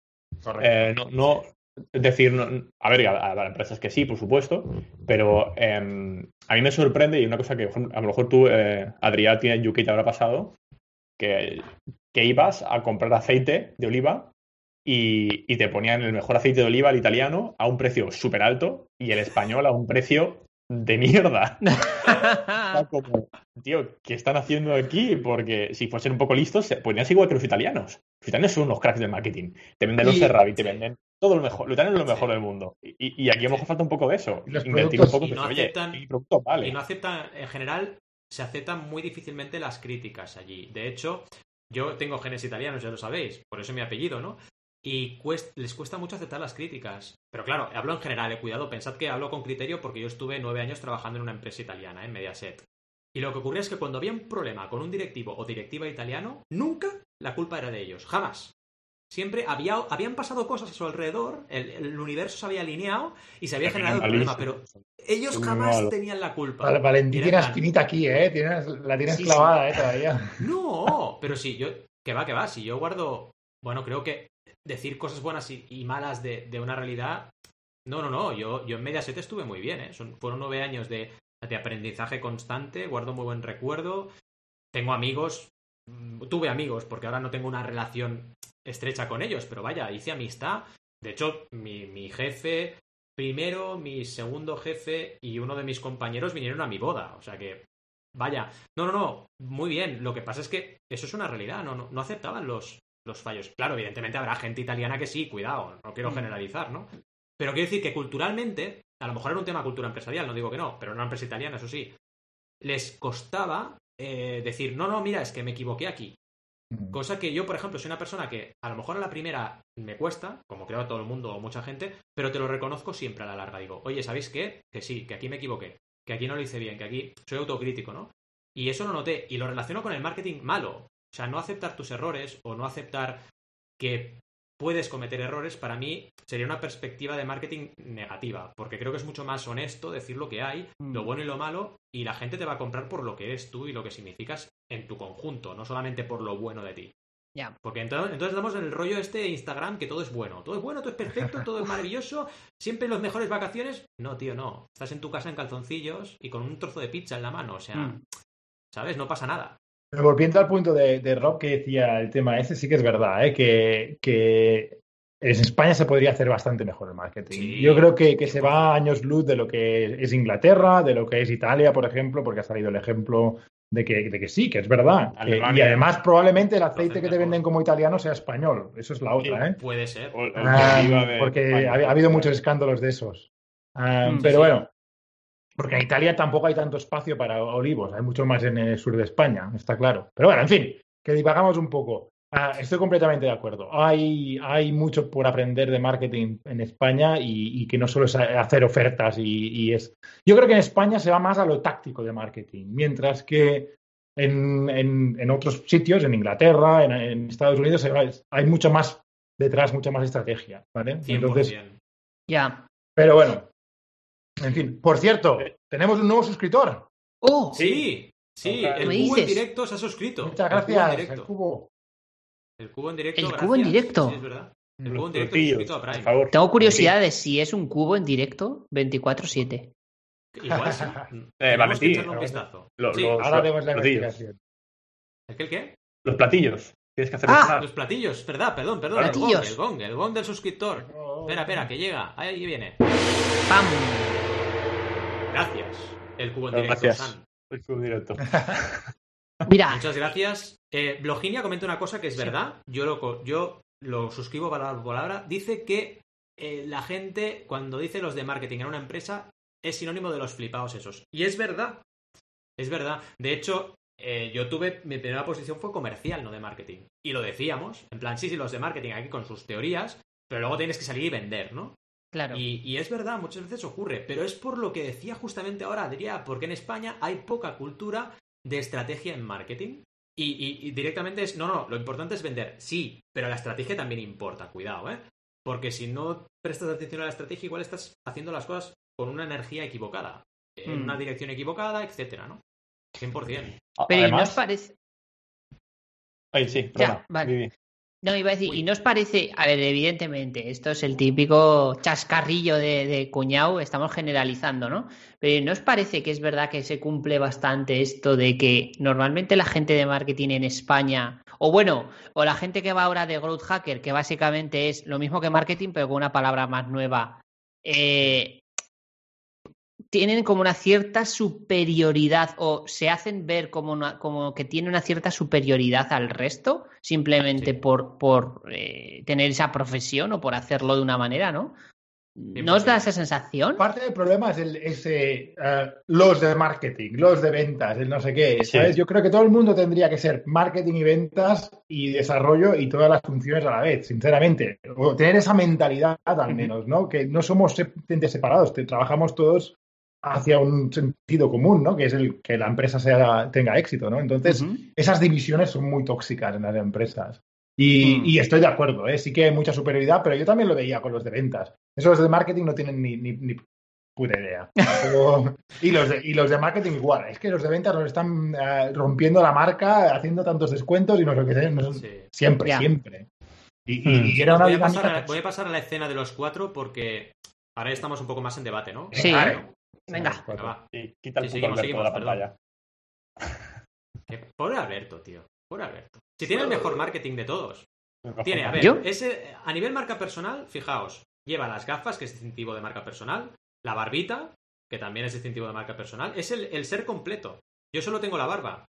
D: Eh, no, no, es decir, a ver, a, empresas que sí, por supuesto, pero em, a mí me sorprende y una cosa que a lo mejor tú, eh, Adrián, tienes UK te habrá pasado, que, que ibas a comprar aceite de oliva y, te ponían el mejor aceite de oliva, el italiano, a un precio súper alto y el español a un precio de mierda. como, tío, ¿qué están haciendo aquí? Porque si fuesen un poco listos, podrían ser igual que los italianos. Los italianos son unos cracks del marketing. Te venden los Ferrari, te venden todo lo mejor. Los italianos es lo mejor del mundo. Y, aquí a lo mejor falta un poco de eso.
A: Invertir un poco. Y no, aceptan, y no aceptan, en general, se aceptan muy difícilmente las críticas allí. De hecho, yo tengo genes italianos, ya lo sabéis, por eso mi apellido, ¿no? Y les cuesta mucho aceptar las críticas. Pero claro, hablo en general, eh, cuidado, pensad que hablo con criterio porque yo estuve nueve años trabajando en una empresa italiana, en Mediaset. Y lo que ocurría es que cuando había un problema con un directivo o directiva italiano, nunca la culpa era de ellos, jamás. Siempre había, habían pasado cosas a su alrededor, el, universo se había alineado y se había generado un problema, pero ellos jamás tenían la culpa.
B: Vale, Valentín tiene espinita aquí, ¿eh? la tienes clavada, ¿eh? Todavía.
A: No, pero sí, yo, que va, que va, si yo guardo, bueno, creo que decir cosas buenas y, malas de, una realidad. No, no, no. Yo, yo en Mediaset estuve muy bien, ¿eh? fueron nueve años de, aprendizaje constante, guardo muy buen recuerdo. Tengo amigos, mm, tuve amigos, porque ahora no tengo una relación estrecha con ellos, pero vaya, hice amistad. De hecho, mi, mi jefe, primero, mi segundo jefe y uno de mis compañeros vinieron a mi boda. O sea que, vaya, no, no, no, muy bien. Lo que pasa es que eso es una realidad, no, no, no aceptaban los, los fallos. Claro, evidentemente habrá gente italiana que sí, cuidado, no quiero generalizar, ¿no? Pero quiero decir que culturalmente, a lo mejor era un tema cultura empresarial, no digo que no, pero en una empresa italiana, eso sí, les costaba eh, decir, no, no, mira, es que me equivoqué aquí. Cosa que yo, por ejemplo, soy una persona que a lo mejor a la primera me cuesta, como creo a todo el mundo o mucha gente, pero te lo reconozco siempre a la larga. Digo, oye, ¿sabéis qué? Que sí, que aquí me equivoqué, que aquí no lo hice bien, que aquí soy autocrítico, ¿no? Y eso lo noté y lo relaciono con el marketing malo. O sea, no aceptar tus errores o no aceptar que puedes cometer errores, para mí sería una perspectiva de marketing negativa, porque creo que es mucho más honesto decir lo que hay, lo mm. bueno y lo malo, y la gente te va a comprar por lo que eres tú y lo que significas en tu conjunto, no solamente por lo bueno de ti.
C: Ya.
A: Porque entonces, entonces estamos en el rollo este Instagram que todo es bueno. Todo es bueno, todo es perfecto, todo es maravilloso. Siempre las mejores vacaciones. No, tío, no. Estás en tu casa en calzoncillos y con un trozo de pizza en la mano. O sea, mm. ¿sabes? No pasa nada.
B: Pero volviendo al punto de, Rob que decía el tema ese, sí que es verdad, ¿eh? que, en España se podría hacer bastante mejor el marketing. Yo creo que, se va a años luz de lo que es Inglaterra, de lo que es Italia, por ejemplo, porque ha salido el ejemplo de que, de que sí, que es verdad. y además probablemente el aceite que te venden como italiano sea español. Eso es la otra, ¿eh?
A: Puede ser.
B: Ah, porque ha, habido muchos escándalos de esos. Ah, mm, pero bueno, porque en Italia tampoco hay tanto espacio para olivos, hay mucho más en el sur de España, está claro. Pero bueno, en fin, que divagamos un poco. Ah, estoy completamente de acuerdo. Hay, hay mucho por aprender de marketing en España y, que no solo es hacer ofertas y, es... Yo creo que en España se va más a lo táctico de marketing, mientras que en, en, otros sitios, en Inglaterra, en, Estados Unidos, hay mucho más detrás, mucha más estrategia, ¿vale?
A: Entonces,
C: ya.
B: Pero bueno, en fin, por cierto, tenemos un nuevo suscriptor.
C: ¡Oh!
A: Sí, sí, el cubo en directo se ha suscrito.
B: Muchas gracias, el cubo.
A: El cubo en directo.
C: El cubo en directo.
A: Sí, es verdad. El cubo en directo se suscrito a Prime. Por favor.
C: Tengo curiosidad de si es un cubo en directo 24-7.
A: Igual sí.
D: eh, vale, sí.
A: un vistazo.
B: sí. Ahora vemos la investigación.
A: ¿El qué? ¿El qué?
D: Los platillos. Tienes que hacer
C: ah,
A: los platillos, verdad, perdón, perdón.
C: Platillos.
A: El gong, el gong, el gong del suscriptor. Espera, espera, que llega. Ahí viene.
C: ¡Pam!
A: Gracias. El cubo en directo,
D: gracias. El cubo en directo.
C: Mira.
A: Muchas gracias. Eh, Bloginia comenta una cosa que es verdad. Yo lo, yo lo suscribo palabra por palabra. Dice que eh, la gente, cuando dice los de marketing en una empresa, es sinónimo de los flipados esos. Y es verdad. Es verdad. De hecho, eh, yo tuve, mi primera posición fue comercial, no de marketing. Y lo decíamos, en plan, sí, sí, los de marketing aquí con sus teorías, pero luego tienes que salir y vender, ¿no? Y, es verdad, muchas veces ocurre, pero es por lo que decía justamente ahora Adrián, porque en España hay poca cultura de estrategia en marketing. Y, directamente es, no, no, lo importante es vender, sí, pero la estrategia también importa, cuidado, ¿eh? Porque si no prestas atención a la estrategia, igual estás haciendo las cosas con una energía equivocada, en una mm. dirección equivocada, etcétera, ¿no? 100%.
C: Pero ¿no os parece?
D: Ay, sí,
C: vale. No, iba a decir, ¿y no os parece? A ver, evidentemente, esto es el típico chascarrillo de, de cuñado, estamos generalizando, ¿no? Pero ¿no os parece que es verdad que se cumple bastante esto de que normalmente la gente de marketing en España, o bueno, o la gente que va ahora de Growth Hacker, que básicamente es lo mismo que marketing, pero con una palabra más nueva, eh, tienen como una cierta superioridad o se hacen ver como, como que tienen una cierta superioridad al resto simplemente por, por eh, tener esa profesión o por hacerlo de una manera, ¿no? ¿No os da esa sensación?
B: Parte del problema es el, ese, eh, los de marketing, los de ventas, el no sé qué. Yo creo que todo el mundo tendría que ser marketing y ventas y desarrollo y todas las funciones a la vez, sinceramente. O tener esa mentalidad al menos, ¿no? Que no somos separados, trabajamos todos hacia un sentido común, ¿no? Que es el que la empresa sea, tenga éxito, ¿no? Entonces, esas divisiones son muy tóxicas en las empresas. Y, mm. estoy de acuerdo, ¿eh? sí que hay mucha superioridad, pero yo también lo veía con los de ventas. Esos de marketing no tienen ni, ni, puta idea. y, los de, y los de marketing igual. Es que los de ventas nos están eh, rompiendo la marca, haciendo tantos descuentos y no sé qué. Siempre, siempre. Y,
A: mm. era una voy, a pasar a, voy a pasar a la escena de los cuatro porque ahora estamos un poco más en debate, ¿no?
C: Sí. Venga.
D: quita el seguimos, de la pantalla.
A: Pobre Alberto, tío. Pobre Alberto. Si tiene el mejor marketing de todos. Tiene, a ver, ese, a nivel marca personal, fijaos, lleva las gafas, que es distintivo de marca personal, la barbita, que también es distintivo de marca personal, es el, ser completo. Yo solo tengo la barba.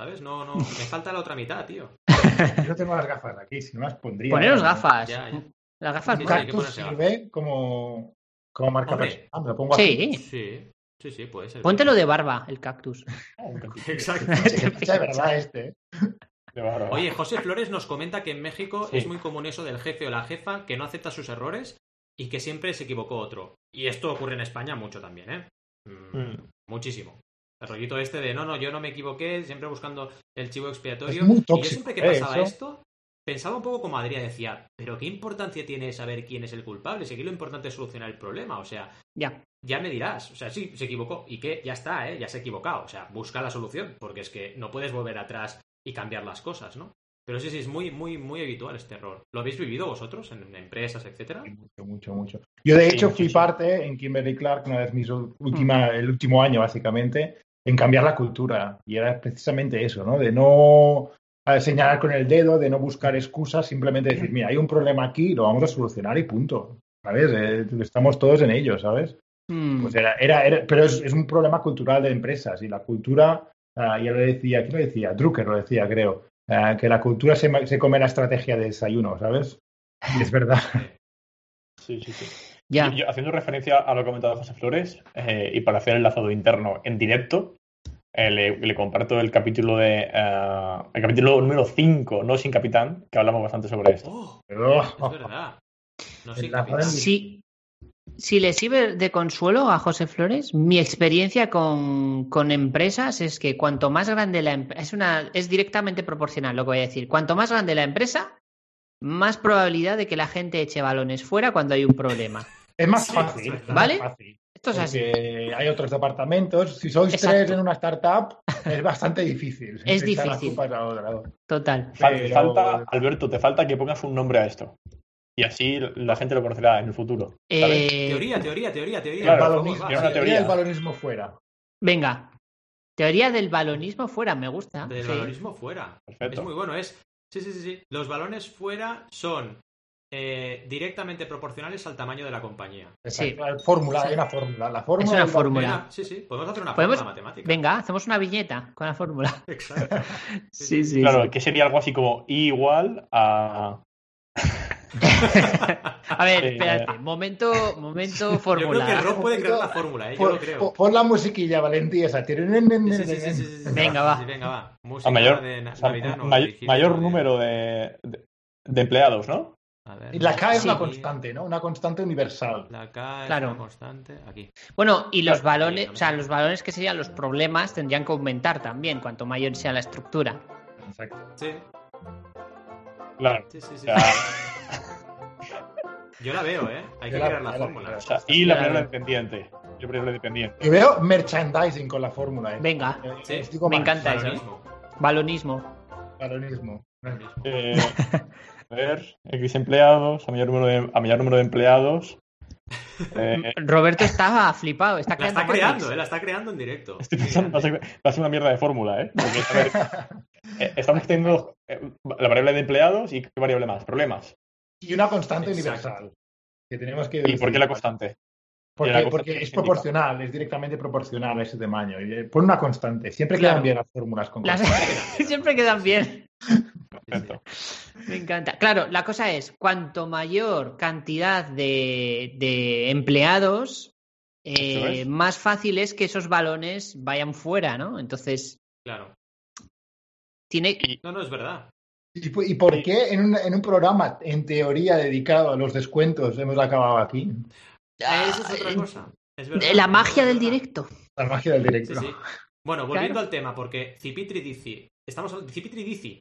A: ¿Sabes? No, no, me falta la otra mitad, tío.
B: Yo no tengo las gafas aquí, si no las pondría.
C: Poneros gafas.
A: Ya, ya.
C: Las gafas
A: Sí, sí,
B: cactus sirve como, como marca
A: Hombre.
B: personal. Me lo pongo aquí.
C: Sí.
A: Sí, sí, sí, puede ser.
C: Póntelo de barba, el cactus.
A: Exacto.
B: De verdad este. ¿eh?
D: De barba.
A: Oye, José Flores nos comenta que en México
D: Sí.
A: es muy común eso del jefe o la jefa que no acepta sus errores y que siempre se equivocó otro. Y esto ocurre en España mucho también, ¿eh? Mm,
D: Mm.
A: Muchísimo. El rollito este de no, no, yo no me equivoqué, siempre buscando el chivo expiatorio.
B: Es muy
A: y yo siempre que
B: ¿eh?
A: pasaba
B: Eso.
A: esto, pensaba un poco como Adrián decía, pero ¿qué importancia tiene saber quién es el culpable? Si aquí lo importante es solucionar el problema, o sea,
C: Ya.
A: ya me dirás, o sea, sí, se equivocó. ¿Y qué? Ya está, ¿eh? Ya se ha equivocado. O sea, busca la solución, porque es que no puedes volver atrás y cambiar las cosas, ¿no? Pero sí, sí, es muy, muy, muy habitual este error. ¿Lo habéis vivido vosotros en empresas, etcétera?
B: Mucho, mucho, mucho. Yo, de
D: Sí,
B: hecho, fui parte en Kimberly Clark, una vez mis última, el último año, básicamente, en cambiar la cultura. Y era precisamente eso, ¿no? De no eh, señalar con el dedo, de no buscar excusas, simplemente decir, mira, hay un problema aquí, lo vamos a solucionar y punto. ¿Sabes? Eh, estamos todos en ello, ¿sabes?
C: Mm.
B: Pues era, era, era- pero es, es un problema cultural de empresas y la cultura, ah, ya lo decía, ¿quién lo decía? Drucker lo decía, creo, ah, que la cultura se, ma- se come la estrategia de desayuno, ¿sabes? Y es verdad.
D: Sí, sí, sí.
C: ya.
D: Yo- yo, haciendo referencia a lo que ha comentado José Flores, eh, y para hacer el lazado interno en directo, eh, le, le comparto el capítulo de eh, el capítulo número 5, No sin capitán, que hablamos bastante sobre esto.
A: ¡Oh! Es verdad. No
B: lazo
A: capitán.
C: Si, si le sirve de consuelo a José Flores, mi experiencia con, con empresas es que cuanto más grande la empresa, es, una, es directamente proporcional lo que voy a decir, cuanto más grande la empresa, más probabilidad de que la gente eche balones fuera cuando hay un problema.
B: es más fácil.
A: es
B: más
C: ¿Vale?
B: fácil,
C: Esto es así.
B: porque hay otros departamentos. Si sois
C: Exacto.
B: tres en una startup, es bastante difícil.
C: Es difícil.
B: culpas a otra.
C: Total.
D: Falta, Alberto, te falta que pongas un nombre a esto. Y así la gente lo conocerá en el futuro.
C: Eh,
A: Teoría, teoría, teoría, teoría.
D: Claro,
B: balonismo,
A: va.
D: una teoría.
B: del balonismo fuera.
C: venga. Teoría del balonismo fuera, me gusta.
A: Del
C: sí.
A: balonismo fuera.
D: Perfecto.
A: Es muy bueno, es. Sí, sí, sí, sí. Los balones fuera son eh, directamente proporcionales al tamaño de la compañía.
C: Sí.
B: Fórmula, hay una fórmula. La fórmula
C: Es una fórmula.
A: Sí, sí, podemos hacer una
C: ¿Podemos?
A: fórmula matemática.
C: Venga, hacemos una viñeta con la fórmula.
A: Exacto.
C: Sí, sí.
D: Claro, que sería algo así como I igual a.
C: A ver, espérate. Momento, momento
A: Yo
C: fórmula.
A: creo que Rob puede crear la fórmula, ¿eh? yo
B: Pon,
A: lo creo.
B: pon- la musiquilla, Valentí, esa.
A: Sí, sí, sí, sí, sí, sí, sí.
C: Venga, va.
A: Sí, venga, va. Música
D: a mayor,
A: de na-
D: o sea,
A: Navidad, no,
D: mayor
A: de-
D: número de, de- de empleados, ¿no?
A: A ver,
B: la K es
C: Sí.
B: una constante, ¿no? Una constante universal.
A: La K es
C: Claro.
A: una constante. Aquí.
C: Bueno, y los
D: Claro,
C: balones, o sea, los balones que serían los problemas tendrían que aumentar también, cuanto mayor sea la estructura.
B: Exacto.
A: Sí,
D: Claro.
A: sí, sí.
D: O
A: sí.
D: sea,
A: Yo la veo, ¿eh? Hay que
B: Yo la-
A: crear la
B: yo la-
A: fórmula.
D: o sea, y la variable dependiente. Y la variable dependiente.
B: Y veo merchandising con la fórmula. ¿eh?
C: Venga,
B: Eh,
A: Sí,
B: digo
C: me encanta eso.
A: Balonismo.
C: balonismo.
B: Balonismo.
A: Balonismo.
D: Eh, ver, X empleados, a mayor número de, a mayor número de empleados. Eh,
C: Roberto estaba flipado, está
A: La
C: creando.
A: está creando. ¿eh? La está creando en directo.
D: estoy pensando, va a, ser, va a ser una mierda de fórmula, ¿eh? Porque, a ver, eh, estamos teniendo eh, la variable de empleados y qué variable más, problemas.
B: Y una constante
A: Exacto.
B: universal. Que tenemos que
D: ¿Y por qué la constante?
B: Porque, es proporcional, es directamente proporcional a ese tamaño. Y, eh, Pon una constante. Siempre
C: Claro.
B: quedan bien las fórmulas con
C: Las-. Siempre quedan bien.
D: Perfecto.
C: Me encanta. Claro, la cosa es, cuanto mayor cantidad de, de empleados, eh, más fácil es que esos balones vayan fuera, ¿no? Entonces,
A: Claro.
C: tiene...
A: No, no, es verdad.
B: ¿Y, por- y por qué en un, en un programa en teoría dedicado a los descuentos hemos acabado aquí?
A: Eso es otra cosa. Es verdad.
C: La magia del directo.
B: La magia del directo.
A: sí. Bueno, volviendo
C: Claro.
A: al tema, porque Cipitri dice. Estamos hablando de Cipitri dice.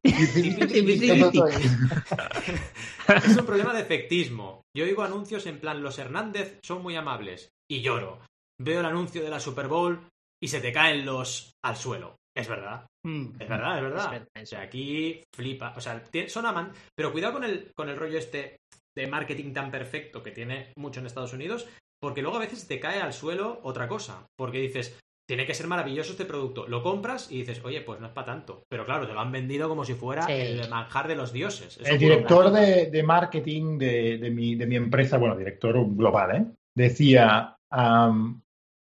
A: Es un problema de efectismo. Yo oigo anuncios en plan, los Hernández son muy amables. Y lloro. Veo el anuncio de la Super Bowl y se te caen los al suelo. Es verdad.
C: Mm.
A: Es verdad, es verdad.
C: Es verdad,
A: O sea, aquí flipa. O sea, son aman... Pero cuidado con el, con el rollo este de marketing tan perfecto que tiene mucho en Estados Unidos, porque luego a veces te cae al suelo otra cosa. Porque dices, tiene que ser maravilloso este producto. Lo compras y dices, oye, pues no es para tanto. Pero claro, te lo han vendido como si fuera
C: Sí.
A: el manjar de los dioses. Eso
B: El director de, de marketing de, de mi, de mi empresa, bueno, director global, ¿eh? decía,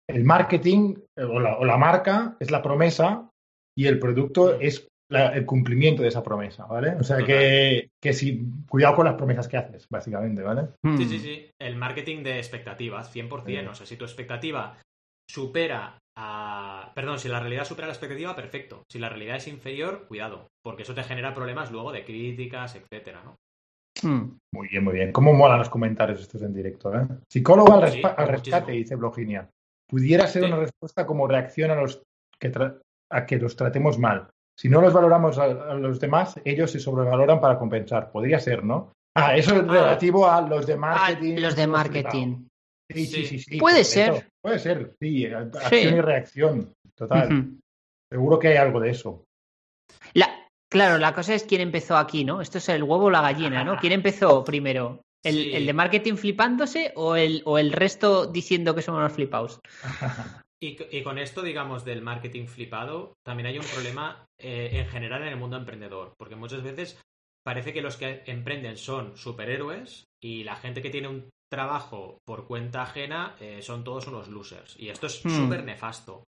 B: el marketing eh, o la, o la marca es la promesa y el producto es el cumplimiento de esa promesa, ¿vale? O sea que, que si, cuidado con las promesas que haces, básicamente, ¿vale?
A: Sí, sí, sí. El marketing de expectativas, 100%. O sea, si tu expectativa supera a... Perdón, si la realidad supera la expectativa, perfecto. Si la realidad es inferior, cuidado, porque eso te genera problemas luego de críticas, etcétera, ¿no?
B: Hmm. Muy bien, muy bien. ¿Cómo molan los comentarios estos en directo? ¿eh? Psicólogo al, rescate, dice Bloginia. Pudiera ser una respuesta como reacción a, los que a que los tratemos mal. Si no los valoramos a, los demás, ellos se sobrevaloran para compensar. Podría ser, ¿no? Ah, eso es ah. relativo a los de marketing.
C: los de marketing.
B: Sí, sí, sí.
C: Puede ser.
B: Puede ser, sí. Acción y reacción. Total. Seguro que hay algo de eso.
C: La, claro, la cosa es quién empezó aquí, ¿no? Esto es el huevo o la gallina, ¿no? ¿Quién empezó primero? ¿El, ¿El, de marketing flipándose o el, o el resto diciendo que somos unos flipados?
A: Y, con esto, digamos, del marketing flipado, también hay un problema eh, en general en el mundo emprendedor, porque muchas veces parece que los que emprenden son superhéroes y la gente que tiene un trabajo por cuenta ajena eh, son todos unos losers. Y esto es hmm. súper nefasto,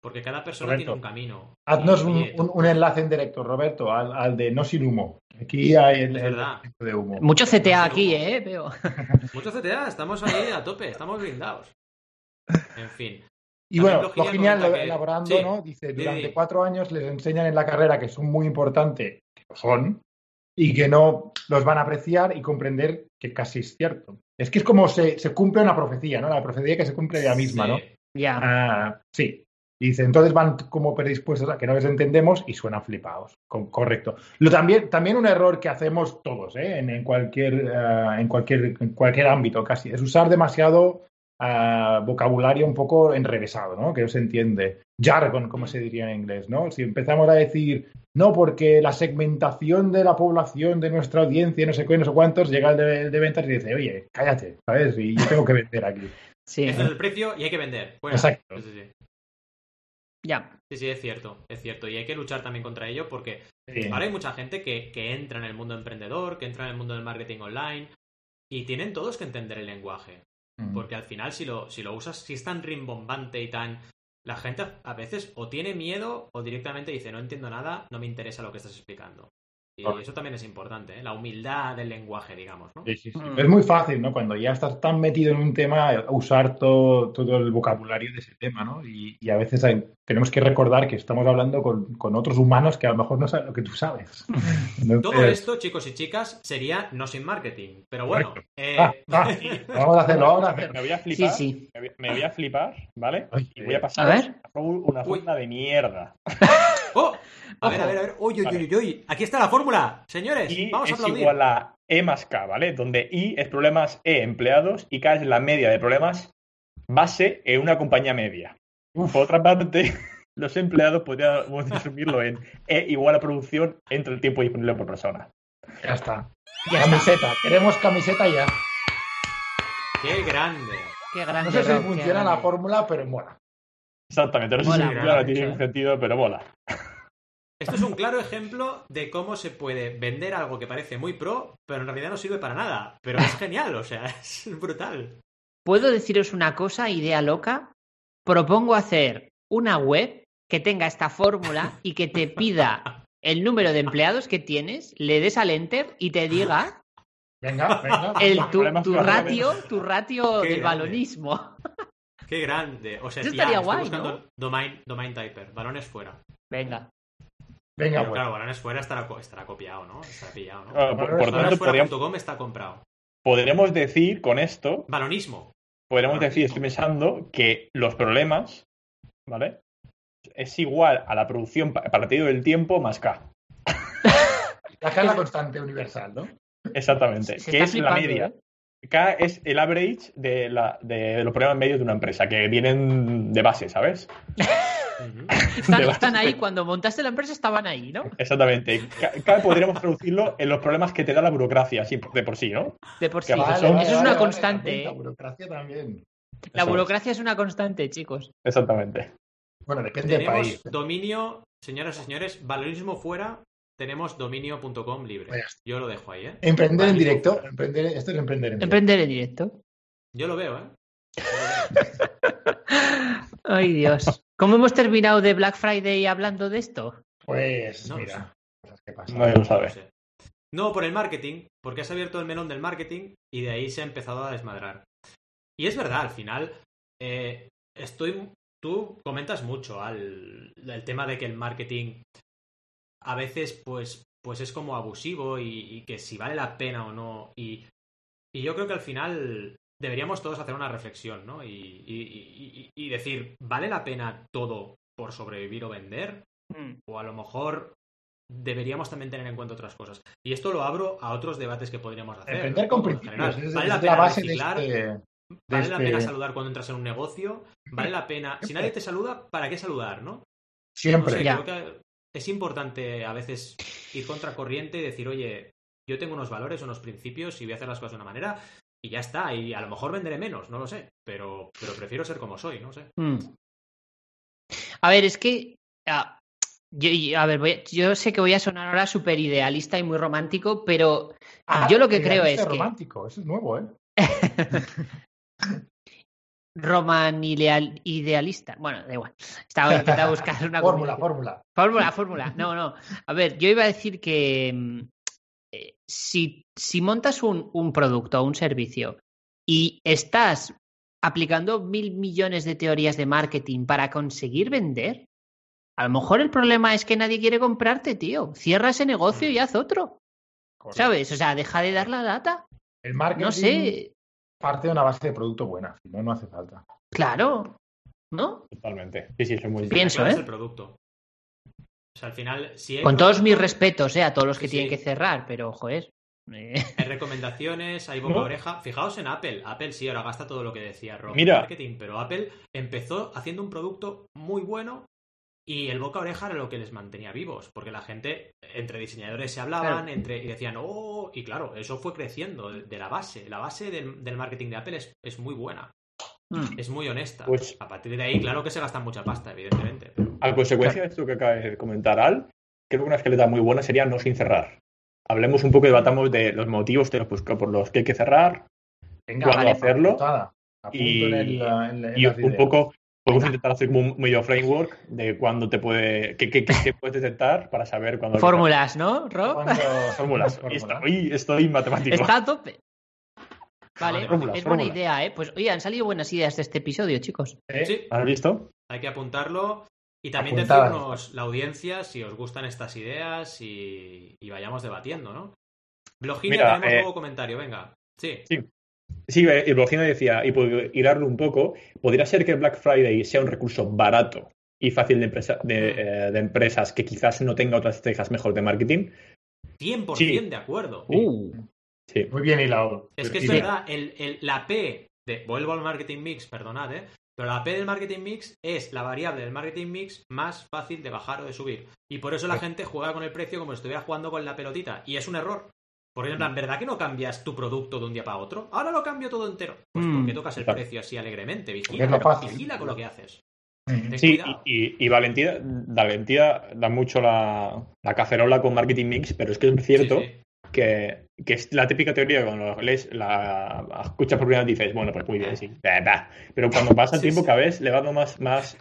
A: porque cada persona tiene un camino.
B: Haznos un, enlace en directo, Roberto, al, de no sin humo. Aquí hay el, de humo.
C: Mucho CTA aquí, ¿eh? Veo.
A: Mucho CTA, estamos ahí a tope, estamos blindados. En fin.
B: Y bueno, lo genial elaborando, ¿no? Dice, durante cuatro años les enseñan en la carrera que son muy importantes, que lo son, y que no los van a apreciar y comprender que casi es cierto. Es que es como se, se cumple una profecía, ¿no? La profecía que se cumple de ella misma, ¿no?
C: Ya.
B: Ah, sí. dice, entonces van como predispuestos a que no les entendemos y suenan flipados. correcto. Lo, también, también un error que hacemos todos, ¿eh? en, cualquier, eh, en, cualquier, en cualquier ámbito casi, es usar demasiado vocabulario un poco enrevesado, ¿no? Que no se entiende. Jargon, como se diría en inglés, ¿no? Si empezamos a decir, no, porque la segmentación de la población de nuestra audiencia, no sé qué, no sé cuántos, llega el de, ventas y dice, oye, cállate, ¿sabes? Y yo tengo que vender aquí.
A: Sí. Este es el precio y hay que vender.
B: Exacto.
C: Ya.
A: Sí, sí, es cierto, es cierto. Y hay que luchar también contra ello porque ahora hay mucha gente que, que entra en el mundo emprendedor, que entra en el mundo del marketing online y tienen todos que entender el lenguaje. Porque al final, si lo, si lo usas, si es tan rimbombante y tan. La gente a veces o tiene miedo o directamente dice, no entiendo nada, no me interesa lo que estás explicando. Y eso también es importante, ¿eh? la humildad del lenguaje, digamos. ¿no?
B: Sí, sí, sí. Mm. Es muy fácil, ¿no? Cuando ya estás tan metido en un tema, usar todo, todo el vocabulario de ese tema, ¿no? Y, a veces tenemos que recordar que estamos hablando con, con, otros humanos que a lo mejor no saben lo que tú sabes.
A: Todo esto, chicos y chicas, sería no sin marketing. Pero bueno. Eh...
B: Ah, ah, vamos a hacerlo, ahora.
D: Me voy a flipar.
C: Sí,
D: sí. Me, voy, a flipar, ¿vale? y voy a pasar a ver. una funda de mierda.
A: ¡Oh! A ver, a ver, a ver. Uy, uy, uy, uy. Aquí está la fórmula, señores. vamos a aplaudir.
D: Es igual a E más K, ¿vale? Donde I es problemas E empleados y K es la media de problemas base en una compañía media. Por otra parte, los empleados podríamos resumirlo en E igual a producción entre el tiempo disponible por persona.
B: Ya está. camiseta. Queremos camiseta ya.
A: Qué grande.
C: Qué grande.
B: No sé si funciona la fórmula, pero mola.
D: Exactamente. No sé si funciona, tiene un sentido, pero mola.
A: Esto es un claro ejemplo de cómo se puede vender algo que parece muy pro, pero en realidad no sirve para nada. Pero es genial, o sea, es brutal.
C: ¿Puedo deciros una cosa, idea loca? Propongo hacer una web que tenga esta fórmula y que te pida el número de empleados que tienes, le des al enter y te diga
B: venga, venga,
C: el, tu, ratio, tu ratio del balonismo.
A: Qué grande. O sea,
C: estaría guay,
A: domain, domain typer, balones fuera.
C: Venga.
B: Venga,
A: Pero, Claro, balones fuera estará, estará copiado, ¿no? Estará pillado, ¿no? Ah, por, por está comprado.
D: Podremos decir con esto.
A: Balonismo.
D: Podremos decir, estoy pensando, que los problemas, ¿vale? Es igual a la producción partido del tiempo más K.
B: La K es la constante universal, ¿no?
D: Exactamente. que es la media. ¿eh? K es el average de, la, de los problemas medios de una empresa, que vienen de base, ¿sabes?
C: están, ahí, cuando montaste la empresa estaban ahí, ¿no?
D: Exactamente. podríamos traducirlo en los problemas que te da la burocracia, de por sí, ¿no?
C: De por sí. Eso es una constante.
B: La burocracia también.
C: La burocracia es una constante, chicos.
D: Exactamente.
B: Bueno, depende del país.
A: dominio, señoras y señores, valorismo fuera, tenemos dominio.com libre. Yo lo dejo ahí, ¿eh?
B: Emprender en directo. Emprender, esto es emprender en
C: directo. Emprender en directo.
A: Yo lo veo, ¿eh?
C: Ay, Dios. ¿Cómo hemos terminado de Black Friday hablando de esto?
B: Pues
A: No
B: mira, cosas que pasan.
D: Nadie lo sabe.
A: No sé. No, por el marketing, porque has abierto el melón del marketing y de ahí se ha empezado a desmadrar. Y es verdad, al final, eh, estoy. Tú comentas mucho al el tema de que el marketing a veces, pues, pues es como abusivo y, y que si vale la pena o no. Y, y yo creo que al final deberíamos todos hacer una reflexión, ¿no? Y, y- y- y decir, ¿vale la pena todo por sobrevivir o vender?
C: Mm.
A: o a lo mejor deberíamos también tener en cuenta otras cosas. Y esto lo abro a otros debates que podríamos hacer.
B: Emprender con principios. Es,
A: ¿Vale
B: es
A: la
B: la
A: pena
B: base de
A: reciclar?
B: este. de
A: ¿Vale la
B: este-
A: pena saludar cuando entras en un negocio? ¿Vale la pena? Si nadie te saluda, ¿para qué saludar, no? No
B: Siempre.
A: sé,
C: Ya.
A: creo que es importante a veces ir contracorriente y decir, oye, yo tengo unos valores, unos principios y voy a hacer las cosas de una manera y ya está. Y a lo mejor venderé menos, no lo sé. Pero, pero prefiero ser como soy, no sé.
C: Mm. A ver, es que. ah, yo, a ver, voy a- yo sé que voy a sonar ahora súper idealista y muy romántico, pero
B: Ah,
C: yo lo que creo es que.
B: romántico, eso es nuevo, ¿eh?
C: Roman ideal- idealista. Bueno, da igual. Estaba intentando buscar una
B: Fórmula,
C: combinación.
B: fórmula.
C: Fórmula, fórmula. No, no. A ver, yo iba a decir que mm, eh, si, si montas un, un producto o un servicio y estás aplicando mil millones de teorías de marketing para conseguir vender, a lo mejor el problema es que nadie quiere comprarte, tío. Cierra ese negocio y haz otro.
B: Correcto.
C: ¿Sabes? O sea, deja de dar la lata.
B: El marketing
C: No sé.
B: parte de una base de producto buena, si no, no hace falta.
C: Claro. ¿No?
D: Totalmente. Sí, sí, soy muy.
C: Pienso, ¿eh?
A: es el producto. O sea, al final, si hay
C: Con todos mis respetos, ¿eh? A todos los que
A: Sí,
C: tienen
A: sí.
C: que cerrar, pero, joder. eh,
A: Hay recomendaciones, hay boca
D: No.
A: oreja. Fijaos en Apple. Apple sí, ahora gasta todo lo que decía Rob
D: Mira.
A: marketing, pero Apple empezó haciendo un producto muy bueno y el boca oreja era lo que les mantenía vivos, porque la gente, entre diseñadores se hablaban,
C: Claro.
A: entre y decían, oh, y claro, eso fue creciendo de, de la base. La base del, del marketing de Apple es, es muy buena,
C: mm.
A: es muy honesta.
D: Pues-
A: A partir de ahí, claro que se gasta mucha pasta, evidentemente.
D: A consecuencia de esto que acabas de comentar, Al, creo que una escaleta muy buena sería no sin cerrar. Hablemos un poco y debatamos de los motivos de los, pues, por los que hay que cerrar
B: Venga,
D: ¿Cuándo
B: vale,
D: hacerlo? Y-
B: en el, en, en
D: y un
B: ideas.
D: poco podemos intentar hacer como un medio framework de cuándo te puede, qué, qué- qué- qué puedes detectar para saber cuándo.
C: Fórmulas, ¿no, Rob?
B: Cuando-
D: Fórmulas.
B: Fórmula.
D: Estoy, estoy matemático.
C: Está a tope. Vale,
A: Fórmulas,
C: es buena
D: fórmulas.
C: idea, ¿eh? Pues oye, han salido buenas ideas de este episodio, chicos.
B: ¿Eh?
A: Sí,
D: ¿Has visto?
A: hay que apuntarlo. Y también
B: Apuntadas.
A: decirnos la audiencia si os gustan estas ideas y, y vayamos debatiendo, ¿no? Bloginia,
D: Mira,
A: tenemos
D: eh,
A: nuevo comentario, venga. Sí.
D: Sí, eh, el Blogina decía, y por hirarlo un poco, podría ser que el Black Friday sea un recurso barato y fácil de, empresa- de, eh, de empresas que quizás no tenga otras estrategias mejor de marketing.
A: 100%
D: Sí.
A: de acuerdo.
C: Uh,
D: Sí.
B: Muy bien hilado.
A: Es que es verdad, el, el- la P de. Vuelvo al marketing mix, perdonad, ¿eh? Pero la P del marketing mix es la variable del marketing mix más fácil de bajar o de subir. Y por eso la gente juega con el precio como si estuviera jugando con la pelotita. Y es un error. Porque en plan, ¿verdad que no cambias tu producto de un día para otro? Ahora lo cambio todo entero. Pues
C: Mm.
A: ¿por qué tocas el precio así alegremente?
B: Porque
A: Vigila, vigila con lo que haces. Ten
D: Sí,
A: cuidado.
D: y, y- y Valentía, Valentía da mucho la, la cacerola con marketing mix, pero es que es cierto
A: Sí, sí.
D: Que, que es la típica teoría cuando lees la escuchas por primera vez dices, bueno, pues muy bien, sí. Pero cuando pasa el tiempo, cada vez le va dando más, más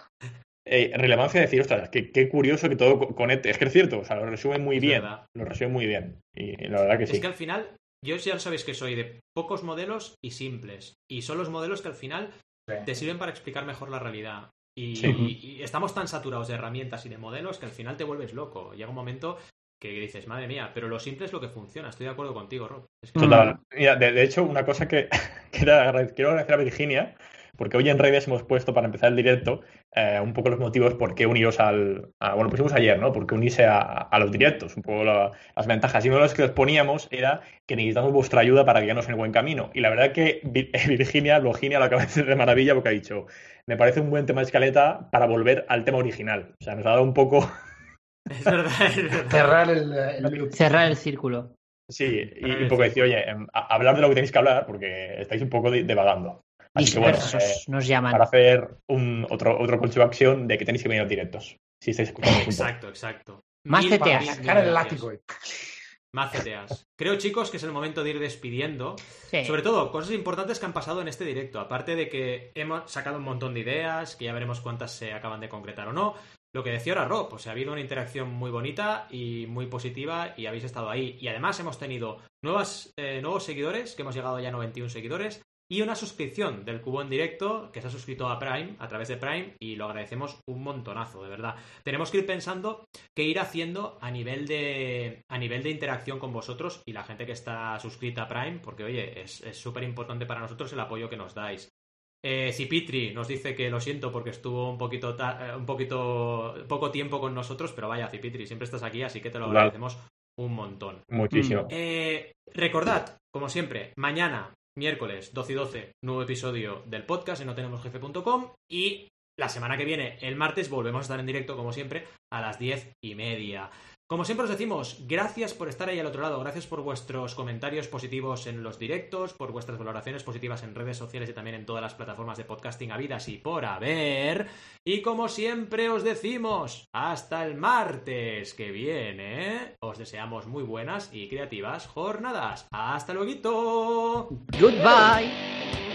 D: eh, relevancia a decir, ostras, qué, qué curioso que todo co- conecte. Es que es cierto, o sea, lo resume muy
A: Es
D: bien.
A: verdad.
D: Lo resume muy bien. Y la verdad que sí.
A: Es que al final, yo ya sabéis que soy de pocos modelos y simples. Y son los modelos que al final
B: Sí.
A: te sirven para explicar mejor la realidad. Y,
D: Sí.
A: y- y estamos tan saturados de herramientas y de modelos que al final te vuelves loco. Llega un momento que dices, madre mía, pero lo simple es lo que funciona. Estoy de acuerdo contigo, Rob. Es que-
D: Total. Mira, de, de hecho, una cosa que, que era- quiero agradecer a Virginia, porque hoy en redes hemos puesto para empezar el directo eh, un poco los motivos por qué uniros al. a- bueno, pusimos ayer, ¿no? Por qué unirse a, a los directos, un poco la- las ventajas. Y uno de los que os poníamos era que necesitamos vuestra ayuda para guiarnos en el buen camino. Y la verdad que Vi- Virginia, Virginia lo acaba de hacer de maravilla porque ha dicho: me parece un buen tema de escaleta para volver al tema original. O sea, nos ha dado un poco.
A: Es verdad, es verdad.
B: Cerrar el, el loop.
C: cerrar el círculo.
D: Sí, y un poco decir, oye, em, a- hablar de lo que tenéis que hablar porque estáis un poco divagando. Así que bueno, eh,
C: nos llaman.
D: para hacer un otro, otro call to action de que tenéis que venir a los directos. Si estáis escuchando.
A: Exacto, exacto.
C: Más CTAs.
B: Sacar el látigo.
A: Más CTAs. Creo, chicos, que es el momento de ir despidiendo.
C: Sí.
A: Sobre todo, cosas importantes que han pasado en este directo. Aparte de que hemos sacado un montón de ideas, que ya veremos cuántas se acaban de concretar o no. Lo que decía ahora Rob, pues ha habido una interacción muy bonita y muy positiva y habéis estado ahí. Y además hemos tenido nuevas, eh, nuevos seguidores, que hemos llegado ya a 91 seguidores, y una suscripción del Cubo en directo que se ha suscrito a Prime, a través de Prime, y lo agradecemos un montonazo, de verdad. Tenemos que ir pensando qué ir haciendo a nivel de, a nivel de interacción con vosotros y la gente que está suscrita a Prime, porque oye, es súper importante para nosotros el apoyo que nos dais. Eh, Cipitri nos dice que lo siento porque estuvo un poquito, eh, un poquito poco tiempo con nosotros, pero vaya, Cipitri, siempre estás aquí, así que te lo agradecemos un montón.
D: Muchísimo.
A: Eh, recordad, como siempre, mañana miércoles 12 y 12, nuevo episodio del podcast en notenemosjefe.com y la semana que viene, el martes, volvemos a estar en directo, como siempre, a las 10 y media. Como siempre os decimos, gracias por estar ahí al otro lado, gracias por vuestros comentarios positivos en los directos, por vuestras valoraciones positivas en redes sociales y también en todas las plataformas de podcasting habidas y por haber. Y como siempre os decimos, hasta el martes que viene, os deseamos muy buenas y creativas jornadas. Hasta luego.
C: Goodbye.